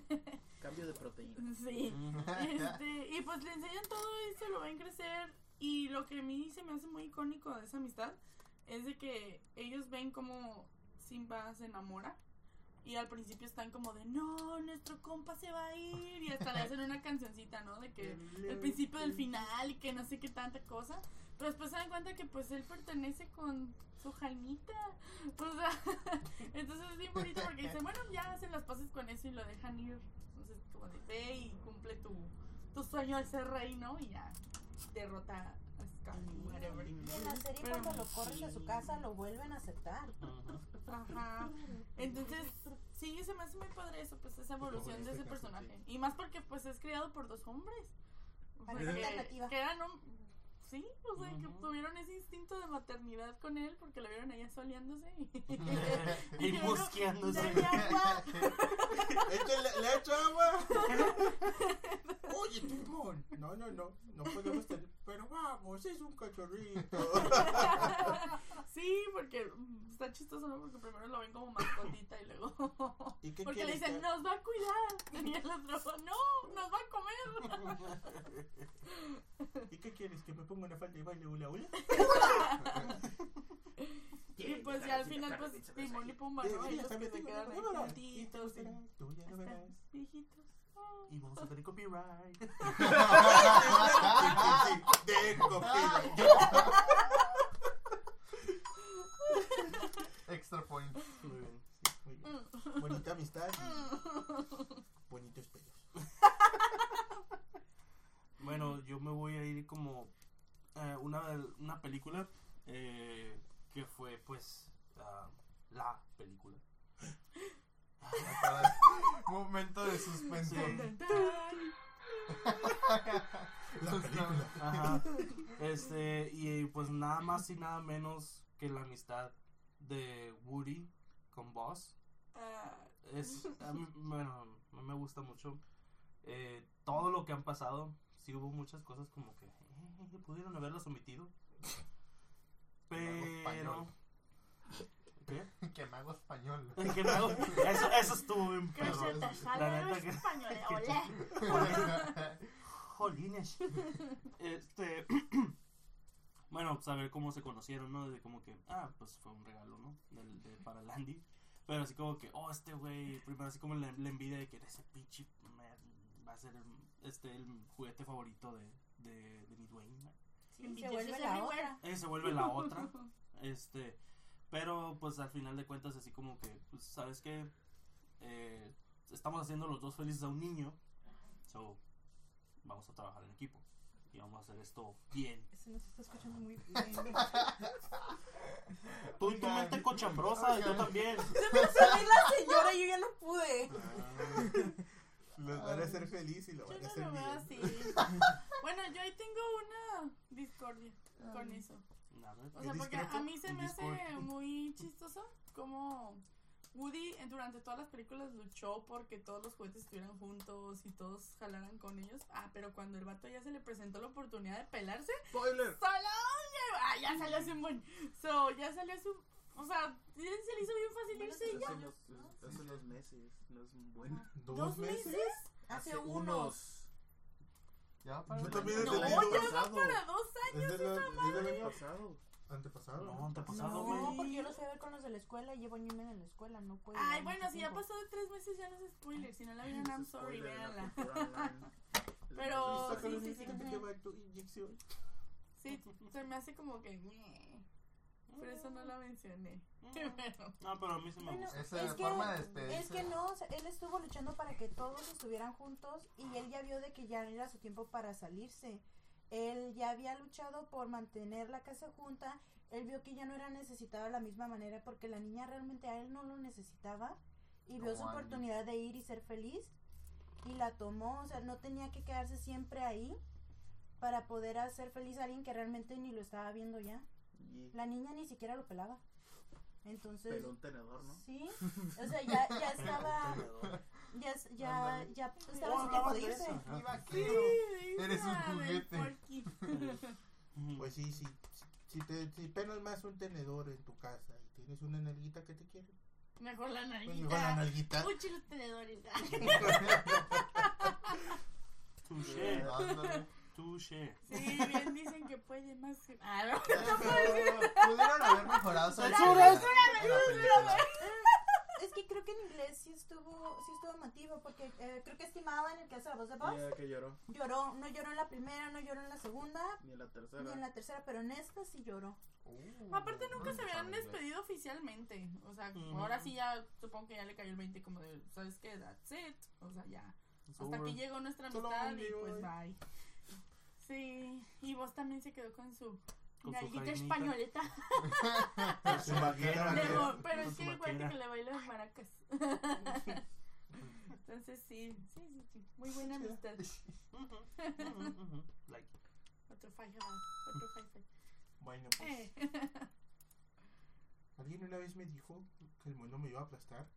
[LAUGHS] Cambio de proteína. Sí. Este, y pues le enseñan todo eso, lo ven crecer. Y lo que a mí se me hace muy icónico de esa amistad es de que ellos ven como Simba se enamora Y al principio están como de, no, nuestro compa se va a ir. Y hasta le hacen una cancioncita, ¿no? De que [LAUGHS] el principio del final y que no sé qué tanta cosa. Pero después se dan cuenta que pues él pertenece con su Jaimita. O sea, [LAUGHS] entonces es bien bonito porque dicen, bueno, ya hacen las paces con eso y lo dejan ir. Entonces, como de, ve y cumple tu, tu sueño de ser rey, ¿no? Y ya derrota a Scully, whatever. Y en la serie Pero- cuando lo corren de su casa lo vuelven a aceptar. Ajá. Entonces, sí, se me hace muy padre eso, pues esa evolución de ese este caso, personaje. Y más porque pues es criado por dos hombres. Que, que eran hom- Sí, o sea, que tuvieron ese instinto de maternidad con él porque lo vieron allá soleándose. Y [LAUGHS] yo, mosqueándose. "Dale agua". Échale, [LAUGHS] le echo agua. [LAUGHS] Oye, Timón. No, no, no. No podemos tener. Pero vamos, es un cachorrito. Sí, porque está chistoso, ¿no? Porque primero lo ven como mascotita y luego. ¿Y qué Porque le dicen, que- nos va a cuidar. Y el otro, no, nos va a comer. ¿Y qué quieres? ¿Que me ponga una falda baile hula hula? [LAUGHS] Y pues ya al final, pues Timón y Pumba, ¿no? Deberías Ellos que haber se tenido quedan una ahí cámara. juntitos. Y tú ya lo verás. viejitos. Y vamos a tener copyright. De [LAUGHS] copia. Extra point. Muy bien. Muy bien. Bonita amistad y bonitos pelos. Bueno, yo me voy a ir como eh, una, una película eh, que fue pues la película. [LAUGHS] Momento de suspenso. Sí. La película. Ajá. Este, y pues nada más y nada menos que la amistad de Woody con Buzz. Ah, Es, a mí, bueno, a mí me gusta mucho eh, todo lo que han pasado. Sí hubo muchas cosas como que eh, pudieron haberlas omitido. [LAUGHS] Pero... español. ¿Qué? [LAUGHS] que mago español. [LAUGHS] Que eso, eso estuvo bien perro. La neta que- español. Jolines. Este. [CLEARS THROAT] bueno, saber cómo se conocieron, ¿no? De como que, ah, pues fue un regalo, ¿no? Del- de, para Landy. Pero así como que, oh, este güey, primero así como la, la envidia de que ese pinche me- va a ser este el juguete favorito de, de, de mi Dwayne. Sí, se vuelve la otra. Ella se vuelve la otra. Este, pero pues al final de cuentas así como que, pues, ¿sabes qué? Eh, estamos haciendo los dos felices a un niño. So, vamos a trabajar en equipo. Y vamos a hacer esto bien. Eso no se está escuchando muy [LAUGHS] bien. Tú y tu mente cochambrosa, yo Oigan. también. Salí la señora, yo ya no pude. Los van a hacer feliz y lo van a hacer lo veo bien. así. [LAUGHS] Bueno, yo ahí tengo una discordia con eso. Nada. O sea, porque a mí se me hace muy chistoso como Woody eh, durante todas las películas luchó porque todos los juguetes estuvieran juntos y todos jalaran con ellos. Ah, pero cuando el vato ya se le presentó la oportunidad de pelarse, Spoiler. ¡solo! Ah, ya salió hace un buen. So, ya salió hace un. O sea, se le hizo bien fácil irse y ya. Hace unos, hace unos meses, no es un buen. ¿Dos meses? Hace unos. Ya para Yo el también año. No, ya dos. va para dos años. Es es del año pasado. antepasado. No, antepasado, No, porque yo los fui a ver con los de la escuela y llevo año y medio en la escuela, no puedo. Ay, bueno, si ya pasó de tres meses, ya no es spoiler. Si no la vieron, I'm sorry, véanla. [LAUGHS] Pero- sí, sí, sí. Sí, se me hace como que. Por eso no la mencioné. [LAUGHS] Pero. No, pero a mí sí me Bueno, gusta. Esa es es que, forma de despedirse. es que no, o sea, él estuvo luchando para que todos estuvieran juntos y él ya vio de que ya era su tiempo para salirse. Él ya había luchado por mantener la casa junta, él vio que ya no era necesitado de la misma manera porque la niña realmente a él no lo necesitaba y vio su oportunidad de ir y ser feliz y la tomó, o sea, no tenía que quedarse siempre ahí para poder hacer feliz a alguien que realmente ni lo estaba viendo ya. Y La niña ni siquiera lo pelaba. Entonces, peló un tenedor, ¿no? Sí, o sea, ya, ya [LAUGHS] estaba, ya, ya, ya estaba Oh, a su tiempo hablabas de de irse. eso. Iba Sí, Eres un juguete. [LAUGHS] Pues sí, sí. Si, te, si penas más un tenedor en tu casa y tienes una nalguita que te quiere, Mejor la pues con la nalguita. nalguita. Uy, los tenedores. [LAUGHS] Touché. Touché. Sí, bien dicen que puede más. que- Ah, no. [LAUGHS] Pudieron haber mejorado su ¡Censura! Es que creo que en inglés estuvo, sí estuvo emotivo porque eh, creo que estimaba en el que hace la voz de Buzz. Ya que lloró. Lloró, no lloró en la primera, no lloró en la segunda, Ni en la tercera. ni en la tercera, pero en esta sí lloró. Uh, Aparte nunca no se habían inglés. despedido oficialmente. O sea, ahora sí ya supongo que ya le cayó el 20 como de, ¿sabes qué? That's it. O sea, ya. Hasta Sobre. aquí llegó nuestra amistad y pues bye. Sí, y vos también se quedó con su Con su gallita españoleta. [LAUGHS] Su vaquera, Con Luego, vaquera. pero es que vaquera. que le bailan maracas. [LAUGHS] Entonces sí, sí, sí, sí. Muy buena amistad. [LAUGHS] Like. Otro five, otro five. Bueno, pues. Eh. Alguien una vez me dijo que el mundo me iba a aplastar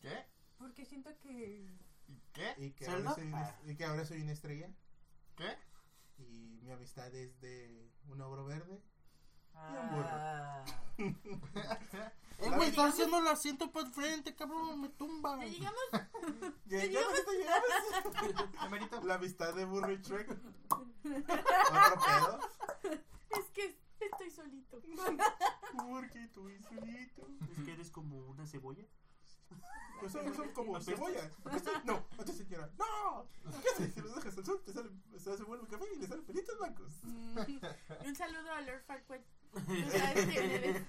¿Qué? Porque siento que... ¿Y qué? y que, ahora soy una, Ah. y que ahora soy una estrella ¿Qué? y mi amistad es de un ogro verde. Ah, Eh, güey, está haciendo el asiento para el frente, cabrón, me tumba. [LAUGHS] Ya llegamos. Ya, ya, ahorita [LAUGHS] llegamos. La amistad de Burro y Shrek. Otro pedo. Es que estoy solito. Porque tú y solito. Es que eres como una cebolla. [LAUGHS] Pues son, son como cebolla. No, otra señora. ¡No! ¿Qué haces? Si los dejas al sol, te sale, se vuelve café y le salen pelitos blancos. Mm, y [LAUGHS] un saludo a Lord Farquaad. [LAUGHS] ¿Tú sabes quién eres?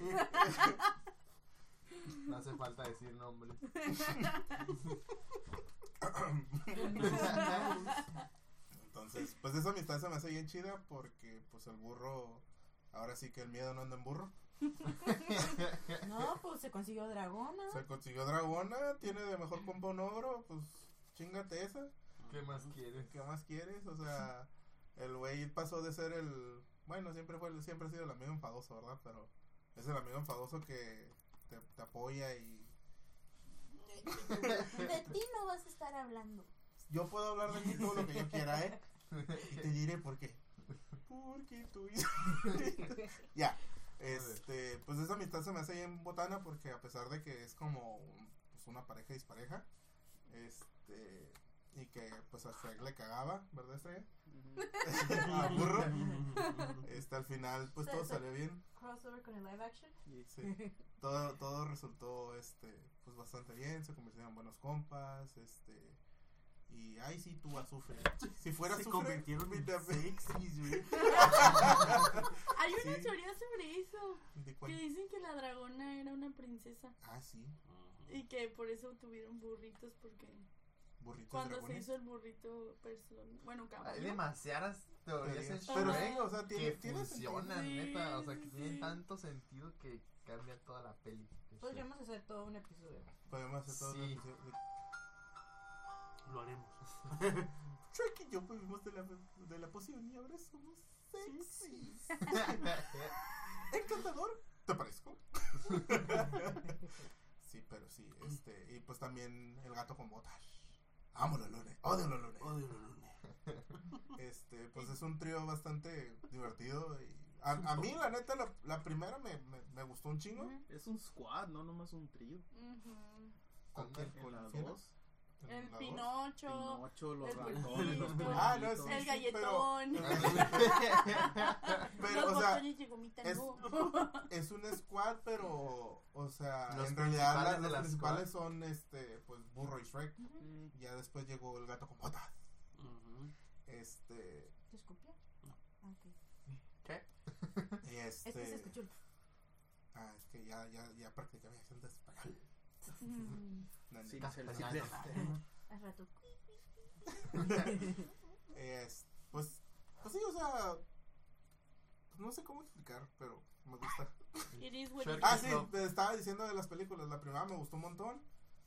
No hace falta decir nombres. Entonces, pues esa amistad se me hace bien chida porque pues el burro, ahora sí que el miedo no anda en burro. [LAUGHS] no, pues se consiguió dragona. Se consiguió dragona, tiene de mejor compa un ogro, pues chingate esa. ¿Qué más quieres? ¿Qué más quieres? O sea, el güey pasó de ser el, bueno, siempre fue, el- siempre ha sido el amigo enfadoso, ¿verdad? Pero es el amigo enfadoso que te, te apoya y De ti no vas a estar hablando. yo puedo hablar de ti todo lo que yo quiera, ¿eh? Y te diré por qué. Porque tú [LAUGHS] Ya. Este, pues esa amistad se me hace bien botana porque a pesar de que es como un- pues una pareja dispareja, este, y que pues a Shrek le cagaba, ¿verdad, Estrella? [LAUGHS] a burro. [LAUGHS] Este, al final pues todo salió bien. Crossover con el live action. Sí. Todo, todo resultó este pues bastante bien, se convirtieron en buenos compas, este y ay sí tú azufre. [LAUGHS] Si fuera Se azufre, convirtieron en [LAUGHS] sexys, güey. [LAUGHS] Hay una Sí. teoría sobre eso. ¿de cuál? Que dicen que la dragona era una princesa. Ah, sí, Y que por eso tuvieron burritos. Porque burritos cuando se hizo el burrito person bueno, Hay caballo. demasiadas teorías en. Pero sí, o sea, tiene, que tiene sentido. funcionan, Sí, neta. O sea, que sí, tienen tanto sentido que cambia toda la peli. Podríamos hacer todo un episodio. Podemos hacer todo Sí. un episodio de- Lo haremos. Shrek [LAUGHS] y yo bebimos de la, de la poción y ahora somos sexys. [LAUGHS] Encantador. ¿Te parezco? [LAUGHS] sí, pero sí, este, y pues también el gato con botas. Amo los lunes, odio los lunes. Odio los lunes. Este, pues es un trío bastante divertido. Y a, a mí, la neta, la, la primera me, me, me gustó un chingo. Es un squad, no nomás un trío. ¿Con quién? En ¿Con la quién? 2. ¿En El? Pinocho. Pinocho, los el ratones, los pulpito, Ah, no, sí, el sí, galletón. [LAUGHS] Pero, los o sea, botones de gomita es- no. [LAUGHS] es un squad, pero, o sea, Los en realidad principales la- de los la principales son, este, pues, Burro y Shrek. Ya después llegó el gato con botas. Este, ¿Te escupió? No. Ah, ok. [LAUGHS] y este. Es que se escuchó. el- Ah, es que ya, ya, ya practicé mi acento español. No, Sí, [LAUGHS] Al rato. [LAUGHS] Es, pues, pues sí, o sea, pues no sé cómo explicar, pero me gusta. [LAUGHS] It is what Shrek it Ah, sí, te estaba diciendo de las películas. La primera me gustó un montón.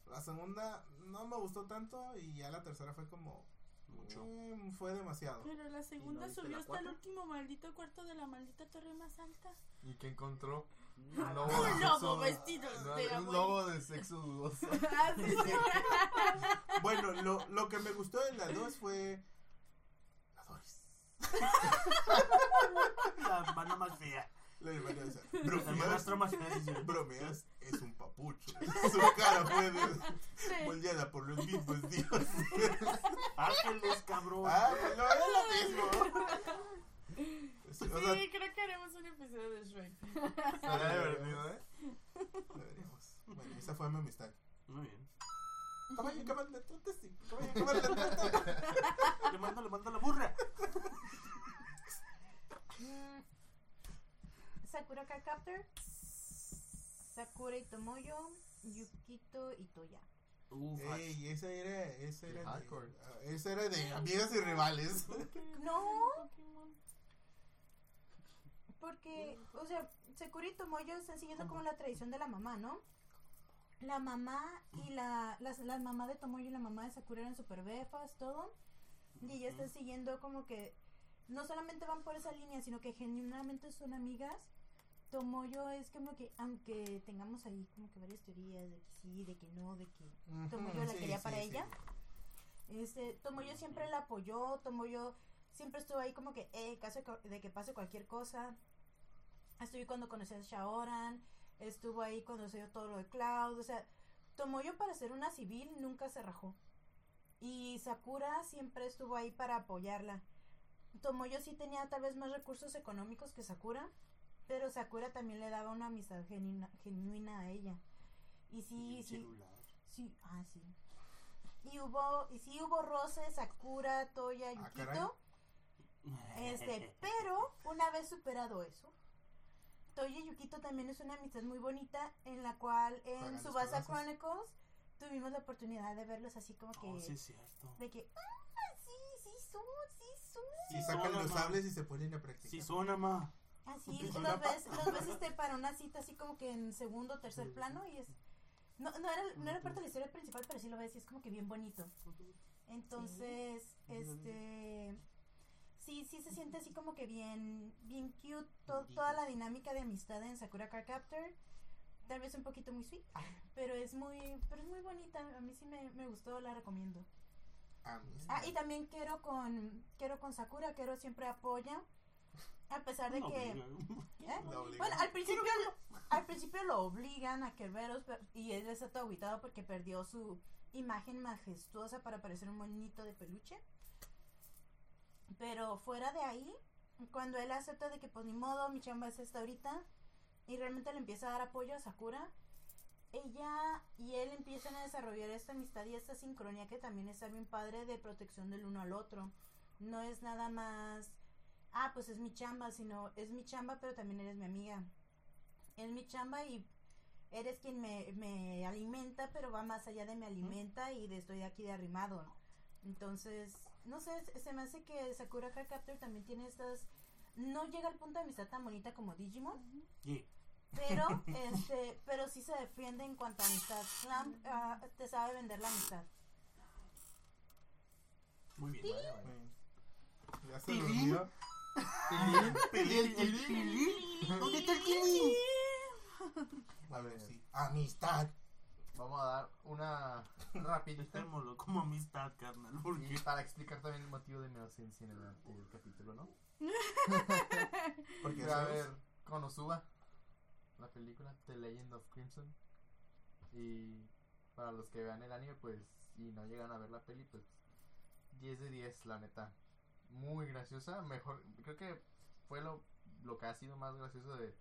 La segunda no me gustó tanto. Y ya la tercera fue como. Mucho. mm, fue demasiado. Pero la segunda subió la hasta el último maldito cuarto de la maldita torre más alta. ¿Y qué encontró? Un lobo, Un de lobo vestido no, de Un lobo de sexo dudoso. [LAUGHS] Ah, sí, sí. [LAUGHS] Bueno, lo, lo que me gustó de las dos fue. La Doris. [LAUGHS] La hermana más fea. La hermana. La Bromeas. hermanastra más fea, sí, sí. Bromeas es un papucho. Su cara fue de- moldeada por los mismos dioses. Ángeles, cabrón. Ah, pues no, es lo mismo. Sí, o sea, creo que haremos un episodio de Shrek. Estaría divertido, ¿eh? deberíamos. Bueno, esa fue mi amistad. Muy bien. Caballo, caballo, de tute, sí. Caballo, caballo, de tute. Le mando, le mando la burra. Sakura Captor, Sakura y Tomoyo, Yukito y Toya. Uf, Ey, esa era, esa era de, Hardcore. ah, esa era de amigas y rivales. No, porque, o sea, Sakura y Tomoyo están siguiendo como la tradición de la mamá, ¿no? La mamá y la, las, la mamá de Tomoyo y la mamá de Sakura eran super befas, todo. Y ella está siguiendo como que no solamente van por esa línea, sino que genuinamente son amigas. Tomoyo es como que, aunque tengamos ahí como que varias teorías de que sí, de que no, de que Tomoyo la Sí, quería sí, para sí. ella. Este, Tomoyo siempre la apoyó, Tomoyo siempre estuvo ahí como que, eh, caso de que pase cualquier cosa. Estuvo ahí cuando conocí a Shaoran, estuvo ahí cuando se dio todo lo de Cloud, o sea, Tomoyo para ser una civil nunca se rajó. Y Sakura siempre estuvo ahí para apoyarla. Tomoyo sí tenía tal vez más recursos económicos que Sakura, pero Sakura también le daba una amistad genuina, genuina a ella. Y sí, sí, celular. Sí, ah, sí. Y hubo, y sí hubo roces, Sakura, Toya, Ah. Yukito. Este, pero una vez superado eso, Toya y Yukito también es una amistad muy bonita en la cual en Subasa. Chronicles tuvimos la oportunidad de verlos así como que Oh, sí, es cierto. de que ah, sí, sí son, sí son. Y Sí, sacan son, los mamá. sables y se ponen a practicar. Sí, son, ma. Así, Sí, los ves, los ves este, para una cita así como que en segundo o tercer plano y es... No, no, era, no era parte de la historia principal, pero sí lo ves y es como que bien bonito. Entonces, este... Sí, sí se siente así como que bien, bien cute to- toda la dinámica de amistad en Sakura Card Captor. Tal vez un poquito muy sweet, pero es muy, pero es muy bonita. A mí sí me, me gustó, la recomiendo. Ah, y también quiero con, quiero con Sakura, quiero siempre apoya. A pesar de No, que... ¿Eh? Bueno, al principio, al principio lo obligan a Kerberos pero- y él está todo aguitado porque perdió su imagen majestuosa para parecer un monito de peluche. Pero fuera de ahí, cuando él acepta de que pues ni modo, mi chamba es esta ahorita y realmente le empieza a dar apoyo a Sakura, ella y él empiezan a desarrollar esta amistad y esta sincronía que también está bien padre de protección del uno al otro. No es nada más ah, pues es mi chamba, sino es mi chamba, pero también eres mi amiga. Es mi chamba y eres quien me, me alimenta, pero va más allá de me alimenta y de estoy aquí de arrimado. Entonces, no sé, se- me hace que Sakura Card Captor también tiene estas... No llega al punto de amistad tan bonita como Digimon, Sí. pero [LAUGHS] este pero sí se defiende en cuanto a amistad. Clamp ah, te sabe vender la amistad. Muy bien. Vaya. Sí. Ya se Tilín. durmió. Pelín, el Pelín. ¿Dónde está el Pelín? A ver, sí. Amistad. Vamos a dar una rapidita como amistad, carnal. Porque y para explicar también el motivo de mi ausencia en el anterior capítulo, ¿no? [LAUGHS] Porque a ver, Konosuba, la película The Legend of Crimson. Y para los que vean el anime, pues, y no llegan a ver la peli, pues, 10 de 10, la neta. Muy graciosa, mejor, creo que fue lo, lo que ha sido más gracioso de,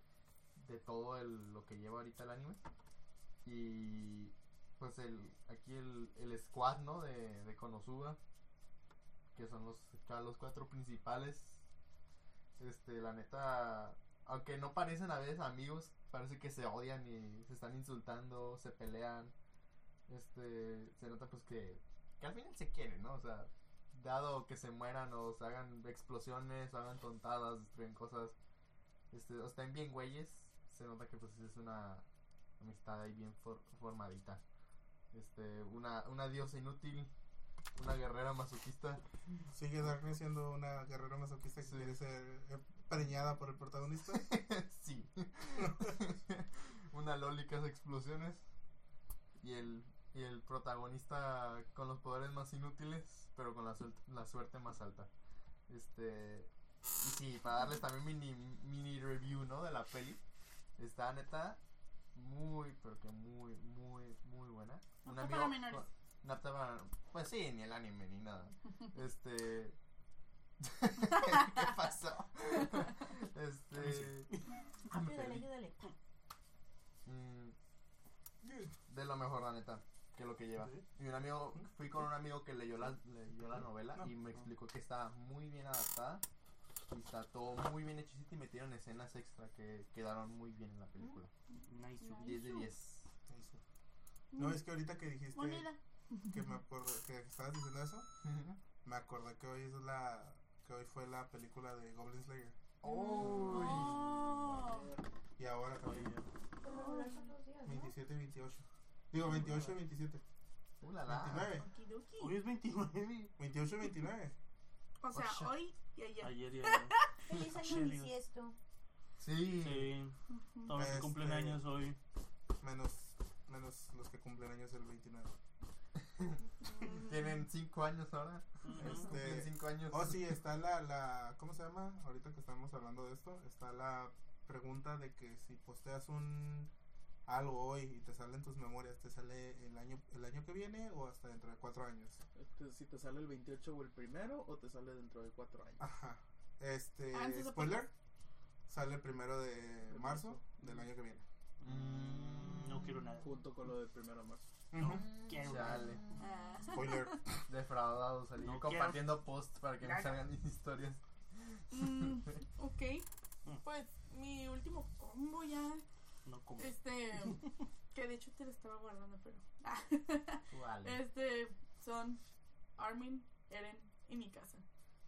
de todo el, lo que lleva ahorita el anime. Y pues el, aquí el, el squad, ¿no? De, de Konosuba, que son los, los cuatro principales. Este, la neta, aunque no parecen a veces amigos, parece que se odian y se están insultando, se pelean. Este, se nota pues que, que al final se quieren, ¿no? O sea, dado que se mueran o se hagan explosiones, o hagan tontadas, destruyen cosas, este, o estén bien güeyes, se nota que pues es una amistad ahí bien for- formadita. Este, una, una diosa inútil, una guerrera masoquista. Sigue Darkness siendo una guerrera masoquista que Sí. quiere ser preñada por el protagonista. [LAUGHS] sí. [LAUGHS] Una loli que hace explosiones. Y el, y el protagonista con los poderes más inútiles, pero con la, suel- la suerte más alta. Este. Y sí, para darles también mini, mini review, ¿no? De la peli. Está neta muy, pero que muy, muy, muy buena. No Un amigo- para menores. no para- Pues sí, ni el anime ni nada. [LAUGHS] Este. [LAUGHS] ¿Qué pasó? Este. Ayúdale, ayúdale. mm, de lo mejor, la neta. que lo que lleva. Sí. Y un amigo, fui con un amigo que leyó la, leyó la novela No, y me no. explicó que está muy bien adaptada y está todo muy bien hechicito y metieron escenas extra que quedaron muy bien en la película. Nice. 10 de 10. Eso. No, es que ahorita que dijiste que me acuerdo que estabas diciendo eso, me acordé que hoy es la que hoy fue la película de Goblin Slayer Uy. Oh. y ahora también ¿no? 27 y 28. Digo 28 y 27. Uh, la, la. 29. Okidoki. Hoy es 29. 28 y 29. O sea, Oye. hoy y ayer. Ayer ya. [LAUGHS] Feliz año Chile. bisiesto. Sí. Sí. Ujú. Todos los que cumplen Este- años hoy. Menos menos los que cumplen años el 29. [LAUGHS] Tienen 5 años ahora. Cumplen 5 años. Oh, sí, está la, la. ¿Cómo se llama? Ahorita que estamos hablando de esto, está la pregunta de que si posteas un. Algo hoy y te salen tus memorias, ¿te sale el año el año que viene o hasta dentro de cuatro años? Este, Si te sale el 28 o el primero o te sale dentro de 4 años. Ajá. Este. Antes o spoiler. Sale el primero de marzo del año que viene. Mm, no quiero nada. Junto con lo del primero de marzo. No quiero nada. Ah. Spoiler. [LAUGHS] Defraudados, salir No compartiendo posts para que no Nada. salgan historias. Mm, [LAUGHS] ok. Mm. Pues mi último combo ya. No como. Este. Que de hecho te lo estaba guardando, pero. Vale. [LAUGHS] Este. Son Armin, Eren y mi casa.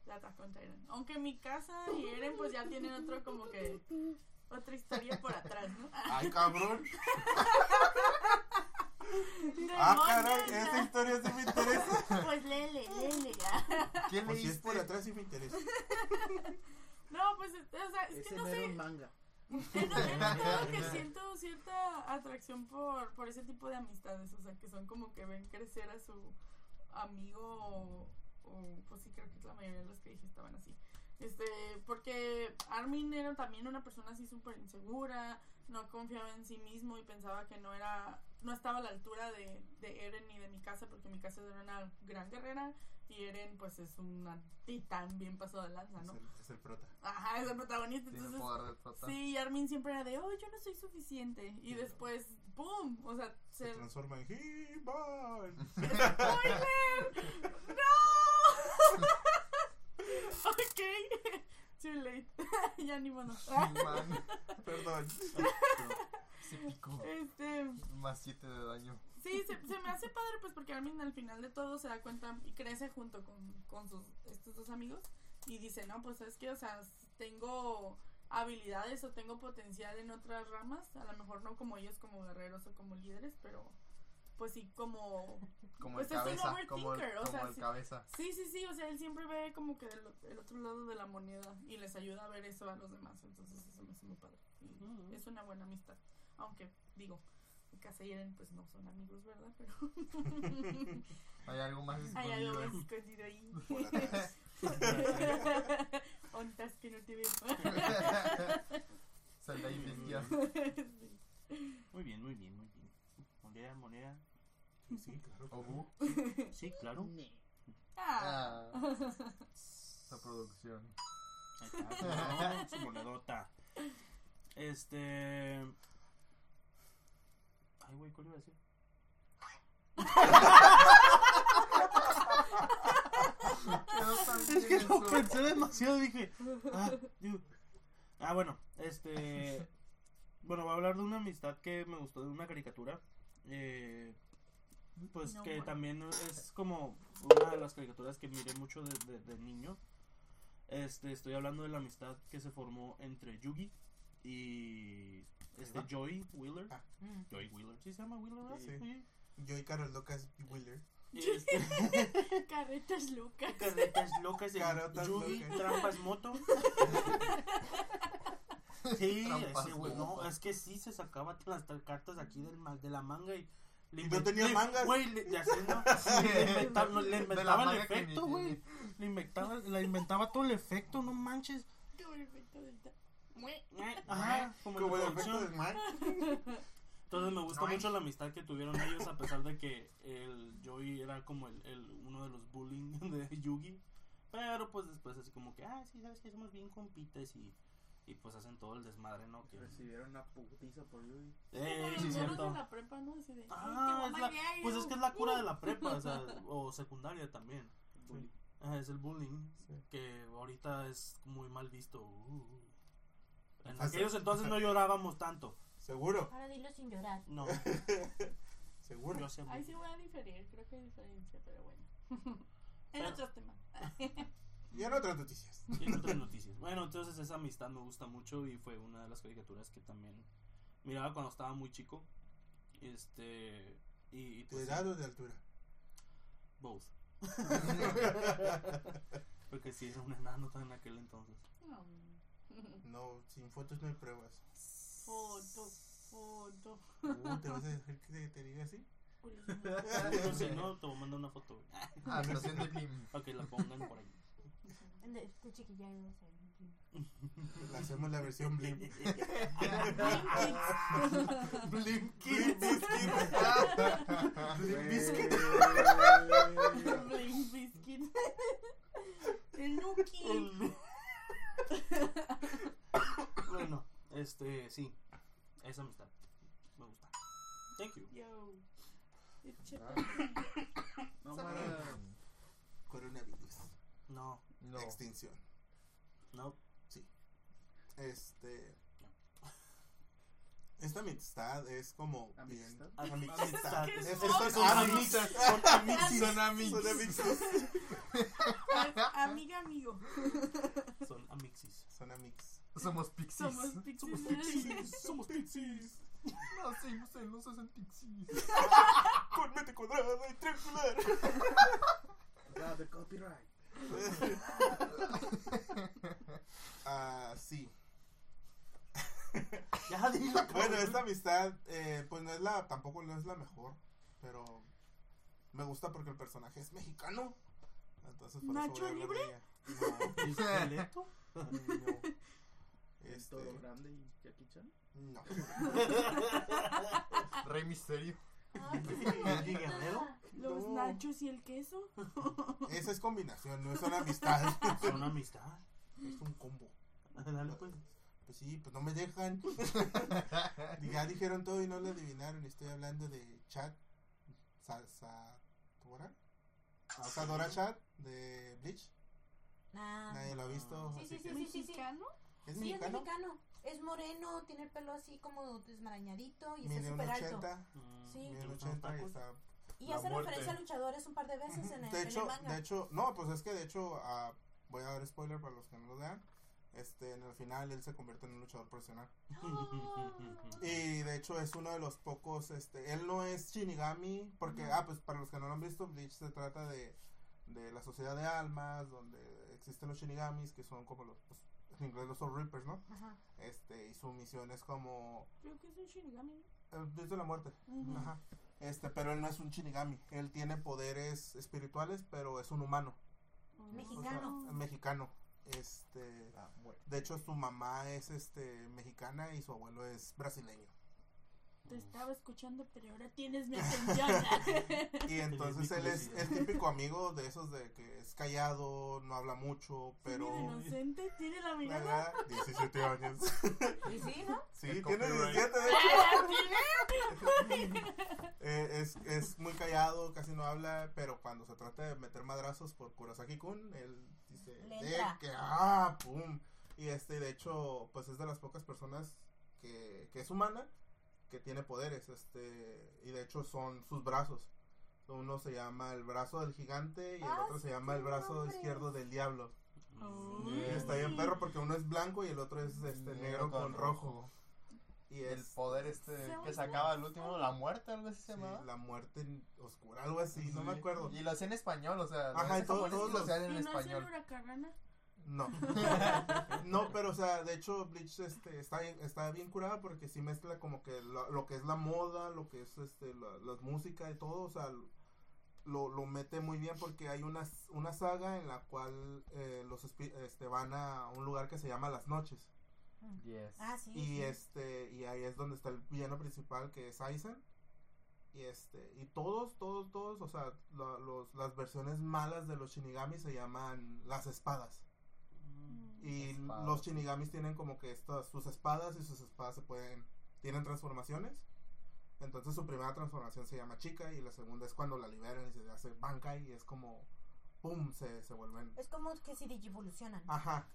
La Attack on Titan. Aunque mi casa y Eren, pues ya tienen otro como que. Otra historia por atrás, ¿no? [LAUGHS] Ay, cabrón. Ah, caray, ya. esta historia sí me interesa. [LAUGHS] Pues léele, léele ya. ¿Quién Pues si es por atrás sí me interesa. No, pues, o sea, es que no no era sé. un manga. Es [LAUGHS] es lo que [LAUGHS] siento cierta atracción por, por ese tipo de amistades, o sea, que son como que ven crecer a su amigo o, o, pues sí, creo que la mayoría de los que dije estaban así. Este, porque Armin era también una persona así súper insegura, no confiaba en sí mismo y pensaba que no era, no estaba a la altura de, de Eren ni de mi casa, porque mi casa era una gran guerrera y Eren pues es una titán bien pasado de lanza, Es ¿no? el, es el prota. Ajá, es el protagonista, Tiene entonces poder de prota. Sí, y Armin siempre era de, oh, yo no soy suficiente. Y después, ¡pum! O sea, Se se... transforma en He-Man. [LAUGHS] ¡Spoiler! ¡No! [LAUGHS] ok. Too late. [LAUGHS] ya ni modo. Man, Perdón. [LAUGHS] se picó. este... Más 7 de daño. Sí, se, se me hace padre pues porque Armin al final de todo se da cuenta y crece junto con, con sus, estos dos amigos y dice, no, pues es que, o sea, tengo habilidades o tengo potencial en otras ramas, a lo mejor no como ellos como guerreros o como líderes, pero pues sí como... Como Pues el es un cabeza. Como el, overthinker, o como sea, el sí. cabeza. Sí, sí, sí, o sea, él siempre ve como que el, el otro lado de la moneda y les ayuda a ver eso a los demás, entonces eso me hace muy padre. Y. Es una buena amistad, aunque digo, Casa y Eren pues no son amigos, ¿verdad? Pero [LAUGHS] Hay algo más hay algo escondido. más escondido ahí. Ontas que no te veo. Sal de ahí, bestia. Sí. Muy bien, muy bien, muy bien. Moneda, moneda. Sí, claro. Obu. Sí, claro. Ah. Esa producción. ¿no? [LAUGHS] Su monedota. Este. Ay, güey, ¿cuál iba a decir? Es que lo pensé demasiado dije. Ah. Ah, bueno, este. Bueno, va a hablar de una amistad que me gustó de una caricatura. Eh, pues No, que bueno. también es como una de las caricaturas que miré mucho de, de- de niño. Este, estoy hablando de la amistad que se formó entre Yugi y este ¿Verdad? Joy Wheeler. Ah. Joy Wheeler, ¿sí se llama Wheeler? Sí. Y Carol Lucas Wheeler. Y este, Carretas [LAUGHS] Lucas. Carretas locas de Carotas Yugi, locas. trampas moto. [LAUGHS] Sí, Trampas ese güey, no, es que sí se sacaba las cartas aquí del, de la manga y... le Y no inven- tenía mangas. Güey, le, le [LAUGHS] hacía, ¿no? le inventaba, le el efecto, güey. Le inventaba, todo el efecto, no manches. Como el efecto del ta- Ajá, como, en Como el efecto del mar. Entonces me gusta mucho la amistad que tuvieron ellos a pesar de que el Joey era como el, el uno de los bullying [LAUGHS] de Yugi. Pero pues después así como que, ah, sí, sabes que somos bien compitas y Y pues hacen todo el desmadre, ¿no? Que... Recibieron una putiza por Yui. ¡Ey, sí, Los cierto! de la prepa, ¿no? Así de, "Ay, te Ah, es la- madrear", y pues es que es la cura de la [LAUGHS] prepa, o sea, o secundaria también. Bullying. Ajá, es el bullying, Sí. que ahorita es muy mal visto. Uh. En Ah, sí. aquellos entonces no llorábamos tanto. Seguro, Ahora dilo sin llorar. No, [LAUGHS] seguro. yo. Ahí sí voy a diferir, creo que hay diferencia, pero bueno. [LAUGHS] en Pero- otros temas. Y en otras noticias. Y en otras [LAUGHS] noticias. Bueno, entonces esa amistad me gusta mucho y fue una de las caricaturas que también miraba cuando estaba muy chico. Este. Y, y ¿De pues, edad o de altura? both. [LAUGHS] Porque sí, era un enano en aquel entonces. No. No, sin fotos no hay pruebas. Foto, foto. Uh, ¿Te vas a dejar que te, diga así? No sé, no, te voy a mandar una foto. Blim. Para que la pongan por ahí. De, de chiquilla. Le hacemos la versión Blim. Blim [LAUGHS] Blim Biscuit. Blim Biscuit. El Nuki. bueno, este, sí. Esa amistad. Me gusta. Thank you. Yo. It's Ah. No. Coronavirus. No, No. Extinción. no. Este. Esta amistad es como bien. ¿Amistad? Amistad. ¿Qué Es- es Estas eso? son amixes. Son [LAUGHS] amixes. Son. [LAUGHS] Amiga, amigo. Son amixis. Son amix. Somos pixies. Somos pixies. Somos pixies. Nacimos en los 60 pixies. Con mente cuadrada y triangular. De copyright. [LAUGHS] Ah, sí. [LAUGHS] Ya dilo. Bueno, esta amistad, eh, pues no es la, tampoco no es la mejor, pero me gusta porque el personaje es mexicano. Entonces, por ¿Nacho eso Libre? ella. ¿Esqueleto? No, [LAUGHS] no. Este, Todo grande y Jackie Chan. no. Rey Misterio. ¿Andy [LAUGHS] Guerrero? Los No. nachos y el queso. [LAUGHS] Esa es combinación, no es una amistad. [LAUGHS] Son amistad. es un combo. Dale pues. Pues sí, pues no me dejan. Ya dijeron todo y no lo adivinaron. Estoy hablando de Chad. Sa- Satora. Sadora Chad de Bleach. Ah. Nadie lo ha visto. Sí, así sí, que- sí, sí, sí. ¿Mexicano? ¿Es Sí, es mexicano? mexicano. Es moreno, tiene el pelo así como desmarañadito y está súper alto. 80. Mm, Sí. ¿te Mide un gustan los 80 y está Y hace muerte. referencia a luchadores un par de veces en el, de en hecho, el manga. de hecho, no, pues es que de hecho, ah, voy a dar spoiler para los que no lo vean. Este, en el final él se convierte en un luchador profesional. Y de hecho es uno de los pocos, este, él no es Shinigami, porque, ah, pues para los que no lo han visto, Bleach se trata de, de la sociedad de almas, donde existen los Shinigamis, que son como los, pues, en inglés los Soul Reapers, ¿no? Ajá. Este, y su misión es como, Creo que es un Shinigami. eh, desde la muerte. Ajá. Este, pero él no es un Shinigami, él tiene poderes espirituales, pero es un humano. Mexicano. O sea, mexicano. Este, Ah, bueno. de hecho su mamá es este mexicana y su abuelo es brasileño. Te estaba escuchando, pero ahora tienes mi atención. [LAUGHS] Y entonces él es el típico amigo de esos de que es callado, no habla mucho, pero Tiene de inocente, tiene la mirada. Ajá, 17 años. Y sí, ¿no? Sí, El tiene copyright. 17 de hecho. Eh, es, es muy callado, casi no habla, pero cuando se trata de meter madrazos por Kurosaki-kun, él dice, Le "De entra". que, ah, pum. Y este, de hecho, pues es de las pocas personas que, que es humana, que tiene poderes, este, y de hecho son sus brazos. Uno se llama el brazo del gigante y el Ah, otro se sí, llama el brazo izquierdo del diablo. Mm. Y Yeah. está bien perro porque uno es blanco y el otro es este negro con rojo. Y El es poder este que sacaba el último, la muerte, algo así se sí, llamaba. la muerte oscura, algo así, no me Sí. acuerdo. Y lo hacía en español, o sea, Ajá, y todos lo hacían en ¿Y no es el español. No. [LAUGHS] no, pero o sea, de hecho Bleach este, está, bien, está bien curada porque sí mezcla como que lo, lo que es la moda, lo que es este, la, la música y todo, o sea, lo, lo mete muy bien porque hay una, una saga en la cual eh, los este, van a un lugar que se llama Las Noches. Yes. Ah, sí. Y sí. este, y ahí es donde está el villano principal que es Aizen. Y este, y todos, todos, todos, o sea, lo- los, las versiones malas de los Shinigami se llaman las espadas. Y Espadas. los shinigamis tienen como que estas, sus espadas y sus espadas se pueden, tienen transformaciones. Entonces su primera transformación se llama chica y la segunda es cuando la liberan y se hace bankai y es como, ¡pum! Se, se vuelven... Es como que si digivolucionan. Ajá,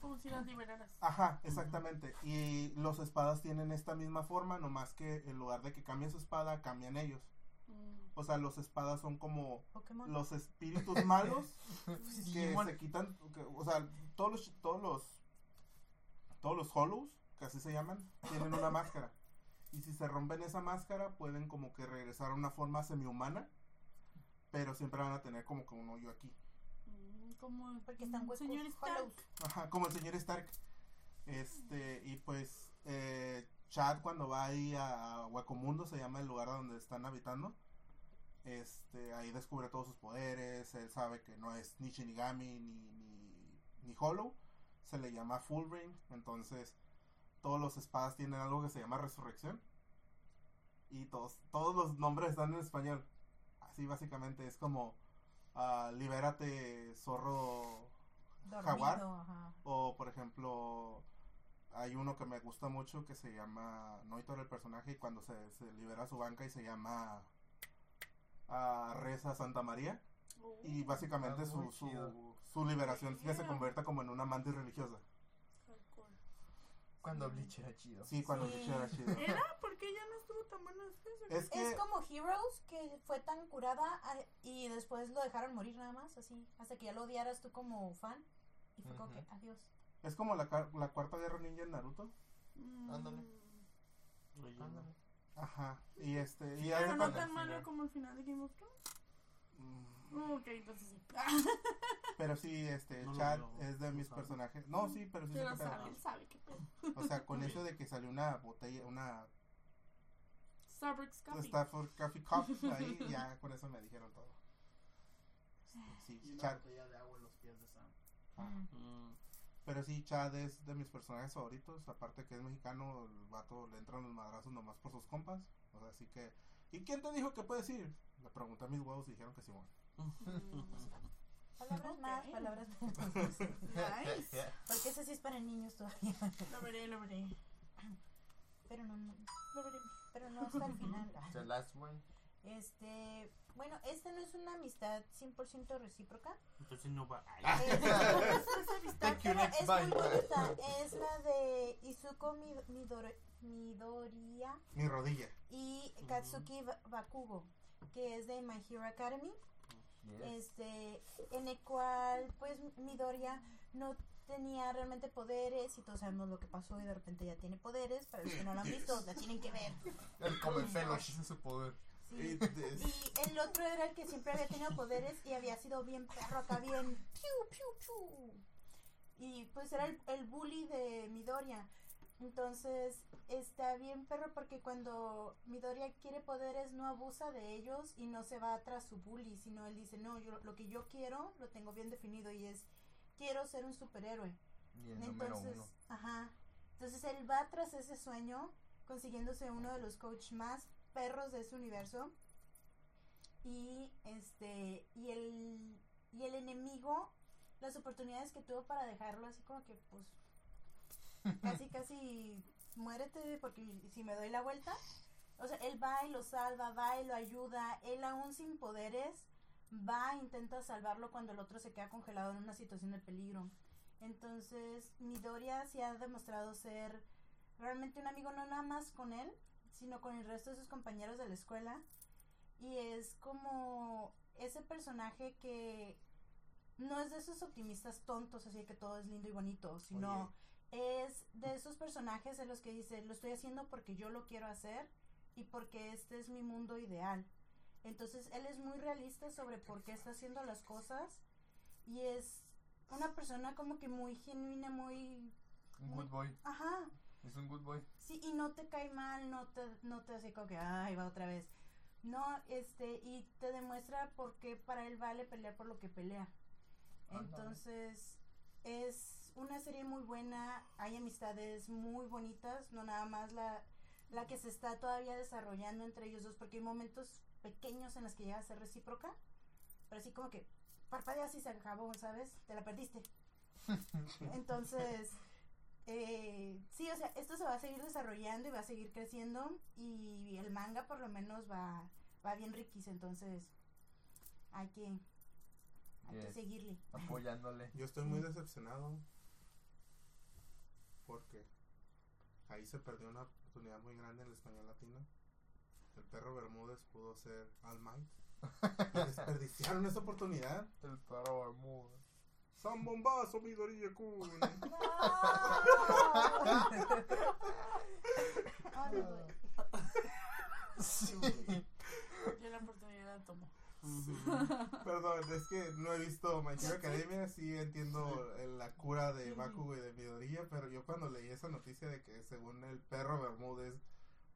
Como si las liberaras. ajá, exactamente. Y los espadas tienen esta misma forma, nomás que en lugar de que cambien su espada, cambian ellos. O sea, los espadas son como Pokémon. los espíritus malos [LAUGHS] que Digimon. se quitan, que- o sea, todos los, todos los, todos los hollows, que así se llaman, tienen una máscara. Y si se rompen esa máscara, pueden como que regresar a una forma semi-humana, pero siempre van a tener como que un hoyo aquí. Mm, Como Porque están un huecos señor Stark. hollows. Ajá, como el señor Stark. Este, y pues, eh, Chad cuando va ahí a, a Huecomundo, se llama el lugar donde están habitando. Este, ahí descubre todos sus poderes, él sabe que no es ni Shinigami ni, ni, ni Hollow, se le llama Full Ring, entonces todos los espadas tienen algo que se llama resurrección. Y todos, todos los nombres están en español. Así básicamente es como ah, libérate zorro jaguar. Ajá. O, por ejemplo, hay uno que me gusta mucho que se llama Noitor el personaje y cuando se, se libera su banca y se llama ah, Reza Santa María. Oh. Y básicamente Ah, su, su, su liberación que se Yeah. convierte como en una amante religiosa. Cuando Bleach era chido. Sí, cuando Sí. Bleach era chido. ¿Era? ¿Por qué ya no estuvo tan bueno después? Es que, Es como Heroes, que fue tan curada ah, y después lo dejaron morir nada más, así, hasta que ya lo odiaras tú como fan. Y fue como Ujú. que, adiós. es como la, la cuarta guerra ninja en Naruto. Mm. Ándale. Ándale. Ajá. Y este. Y Sí, Pero no tan al malo como el final de Game of Thrones. Mm, Ok, entonces sí. [LAUGHS] Pero sí, este, No Chad es de no mis sabe. personajes. No, sí, pero sí Pero qué pedo. sabe, él sabe qué pedo. O sea, con eso de que salió una botella, una Starbucks Coffee. Stafford Coffee Cup, [LAUGHS] ahí ya con eso me dijeron todo. [LAUGHS] Este, Y sí, una Chad, botella de agua en los pies de Sam. ah, Mm, pero sí, Chad es de mis personajes favoritos, aparte que es mexicano, el vato le entran los madrazos nomás por sus compas, o sea, así que... ¿Y quién te dijo que puedes ir? Le pregunté a mis huevos y dijeron que sí, bueno. [LAUGHS] Palabras Ok. más, palabras menos. Nice. [LAUGHS] Porque ese sí es para niños todavía. Lo veré, lo veré. Pero no, no, Lo veré. pero no hasta el final. The last one. Este, bueno, esta no es una amistad 100% recíproca. Entonces no va. Es, [LAUGHS] Thank you, pero es muy bonita. Es la de Izuko Mid- Midori- Midoriya Mi rodilla. y Katsuki Ba- Bakugo, que es de My Hero Academy. Yes. este en el cual pues Midoriya no tenía realmente poderes y todos sabemos lo que pasó y de repente ya tiene poderes para los que no lo han visto la tienen que ver El come pelo, ese es su poder. Sí. Y de- y el otro era el que siempre había tenido poderes y había sido bien perro acá bien piu piu piu y pues era el, el bully de Midoriya entonces está bien perro porque cuando Midoriya quiere poderes no abusa de ellos y no se va tras su bully, sino él dice, no, yo lo que yo quiero lo tengo bien definido y es, quiero ser un superhéroe. Y el número Entonces, uno. ajá. Entonces él va tras ese sueño, consiguiéndose uno de los coach más perros de ese universo. Y este, y el, y el enemigo, las oportunidades que tuvo para dejarlo así como que pues [LAUGHS] casi casi muérete porque si me doy la vuelta. O sea, él va y lo salva, va y lo ayuda, él aún sin poderes va e intenta salvarlo cuando el otro se queda congelado en una situación de peligro. Entonces, Midoriya sí ha demostrado ser realmente un amigo no nada más con él, sino con el resto de sus compañeros de la escuela. Y es como ese personaje que no es de esos optimistas tontos, así de que todo es lindo y bonito, sino es de esos personajes en los que dice, lo estoy haciendo porque yo lo quiero hacer y porque este es mi mundo ideal. Entonces él es muy realista sobre por qué está haciendo las cosas y es una persona como que muy genuina, muy... Un good boy. Ajá, Es un good boy. sí, y no te cae mal, no te, no te hace como que, ay, va otra vez. No, este, y te demuestra por qué para él vale pelear por lo que pelea. Entonces, es una serie muy buena, hay amistades muy bonitas, no nada más la, la que se está todavía desarrollando entre ellos dos, porque hay momentos pequeños en los que llega a ser recíproca, pero así como que parpadeas y se acabó, ¿sabes? Te la perdiste. [LAUGHS] Entonces, eh, sí, o sea, esto se va a seguir desarrollando y va a seguir creciendo y el manga por lo menos va, va bien riquis, entonces hay que, hay que seguirle. [LAUGHS] Apoyándole. Yo estoy muy decepcionado porque ahí se perdió una oportunidad muy grande en el español latino. El perro Bermúdez pudo ser All Might. [LAUGHS] Y desperdiciaron esa oportunidad. El perro Bermuda. ¡San Bombazo, mi Dorilla Kun! [LAUGHS] Güey. Yo la oportunidad la tomo. Perdón, es que no he visto My Hero Academia, sí entiendo la cura de Bakugo y de Midoriya, pero yo cuando leí esa noticia de que según el perro Bermúdez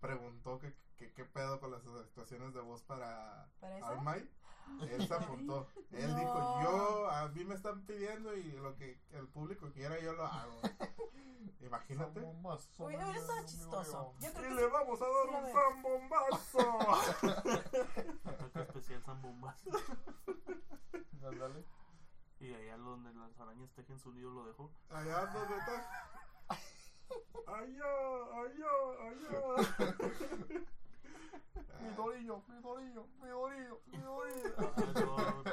preguntó que que qué pedo con las actuaciones de voz para ¿Para esa? All Might, él se apuntó. Él No. dijo, yo, a mí me están pidiendo y lo que el público quiera yo lo hago. [LAUGHS] Imagínate. Uy, hubiera estado chistoso. Yo Y creo que le vamos a sí dar un zambombazo. Ataque especial San Bombas. Ándale. Y allá donde las arañas tejen su nido lo dejó. Allá donde está. Allá, allá, allá. Mi dorillo, mi dorillo, mi dorillo, mi dorillo.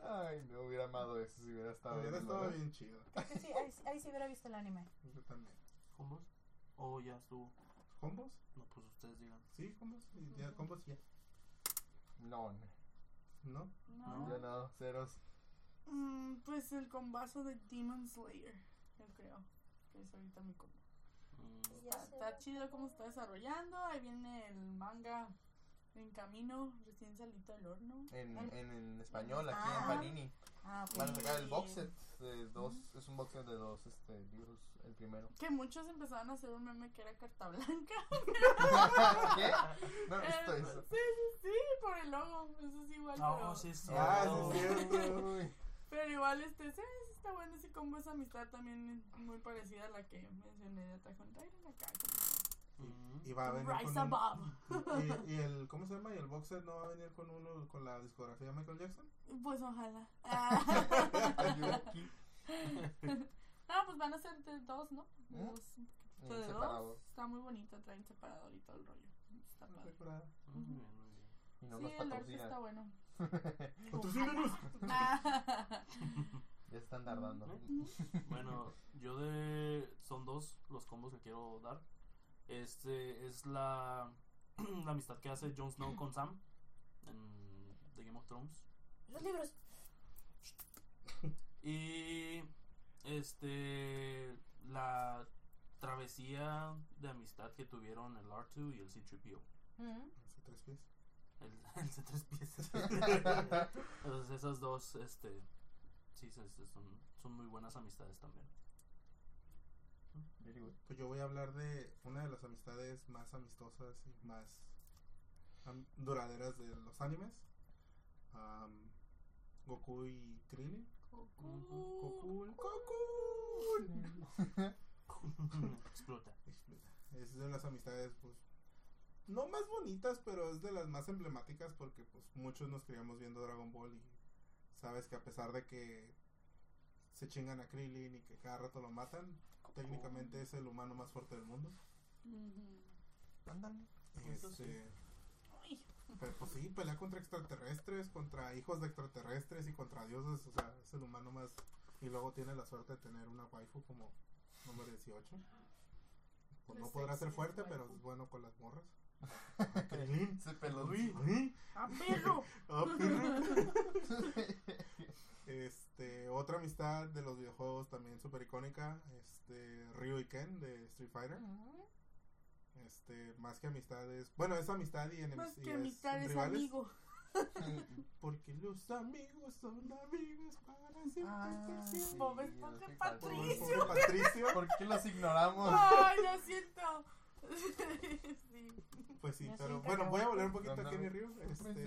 Ay, no hubiera amado eso si hubiera estado Hubiera estado ¿no? bien chido. sí, ahí, ahí sí hubiera visto el anime. Yo también. ¿Combos? Oh, ya estuvo. ¿Combos? No, pues ustedes digan. Sí, combos. y Ya, combos ya. No, no, ¿No? No. ya no, ceros. Mm, pues el combazo de Demon Slayer, yo creo. Que es ahorita mi combo. Mm, Está, está chido cómo está desarrollando. Ahí viene el manga en camino, recién salito del horno. En, Ay, en, en español, aquí Ah. en Panini. Ah. Van a sacar el box set de dos, es un box set de dos este, libros, el primero. Que muchos empezaron a hacer un meme que era carta blanca. [LAUGHS] ¿Qué? No he visto Eh, eso. Sí, sí, sí, por el logo. Eso es igual. No, pero, sí, sí. Ah, sí. Uy. pero igual, este, sí, sí está bueno ese combo. Esa amistad también muy parecida a la que mencioné de Attack on Titan. Acá, Mm. Y va a venir Rise con un, Above. y, y el ¿cómo se llama? Y el box set no va a venir con uno con la discografía de Michael Jackson. Pues ojalá. [LAUGHS] Ah. Ayuki. [LAUGHS] Ah, pues van a ser de dos, ¿no? De ¿Mm? dos. Fue de dos. Está muy bonito, traen separador y todo el rollo. Está No padre. sé, curada. Muy bien, muy bien. Y no sí, el arte está bueno. [LAUGHS] Ya están tardando. Bueno, yo de. Son dos los combos que quiero dar. Este es la. [CLEARS THROAT] la amistad que hace Jon Snow con Sam en The Game of Thrones. Los libros. Y. Este. La travesía de amistad que tuvieron el R2 y el C3PO. Mm. Hace tres pies. El, [LAUGHS] el C3 pies. [LAUGHS] Entonces, esas dos, este. Sí, se- se- son, son muy buenas amistades también. Pues yo voy a hablar de una de las amistades más amistosas y más am- duraderas de los animes. Am, Goku y Krillin. Goku, [LAUGHS] Goku. Explota. Es de las amistades, pues, no más bonitas, pero es de las más emblemáticas porque, pues, muchos nos criamos viendo Dragon Ball y sabes que a pesar de que se chingan a Krillin y que cada rato lo matan, técnicamente es el humano más fuerte del mundo. Ándale. Este, pero, pues sí, pelea contra extraterrestres, contra hijos de extraterrestres y contra dioses, o sea, es el humano más... Y luego tiene la suerte de tener una waifu como número 18. Pues no podrá ser fuerte, pero es bueno con las morras. Krillin. Ese pelón. Uy, uy. ¡Ah, perro! [LAUGHS] Ah, perro. [LAUGHS] Este, otra amistad de los videojuegos también súper icónica, este, Ryu y Ken de Street Fighter. Este, más que amistades, bueno, es amistad y enemis- Más que amistad es rivales, amigo. [LAUGHS] Porque los amigos son amigos para siempre. Ah, por sí. Bob Esponja Patricio. Patricio. ¿Por qué los ignoramos? ¡Ay, lo siento! [LAUGHS] sí. Pues sí, pero bueno, voy a volver un poquito a. Kenny Ryu. Este,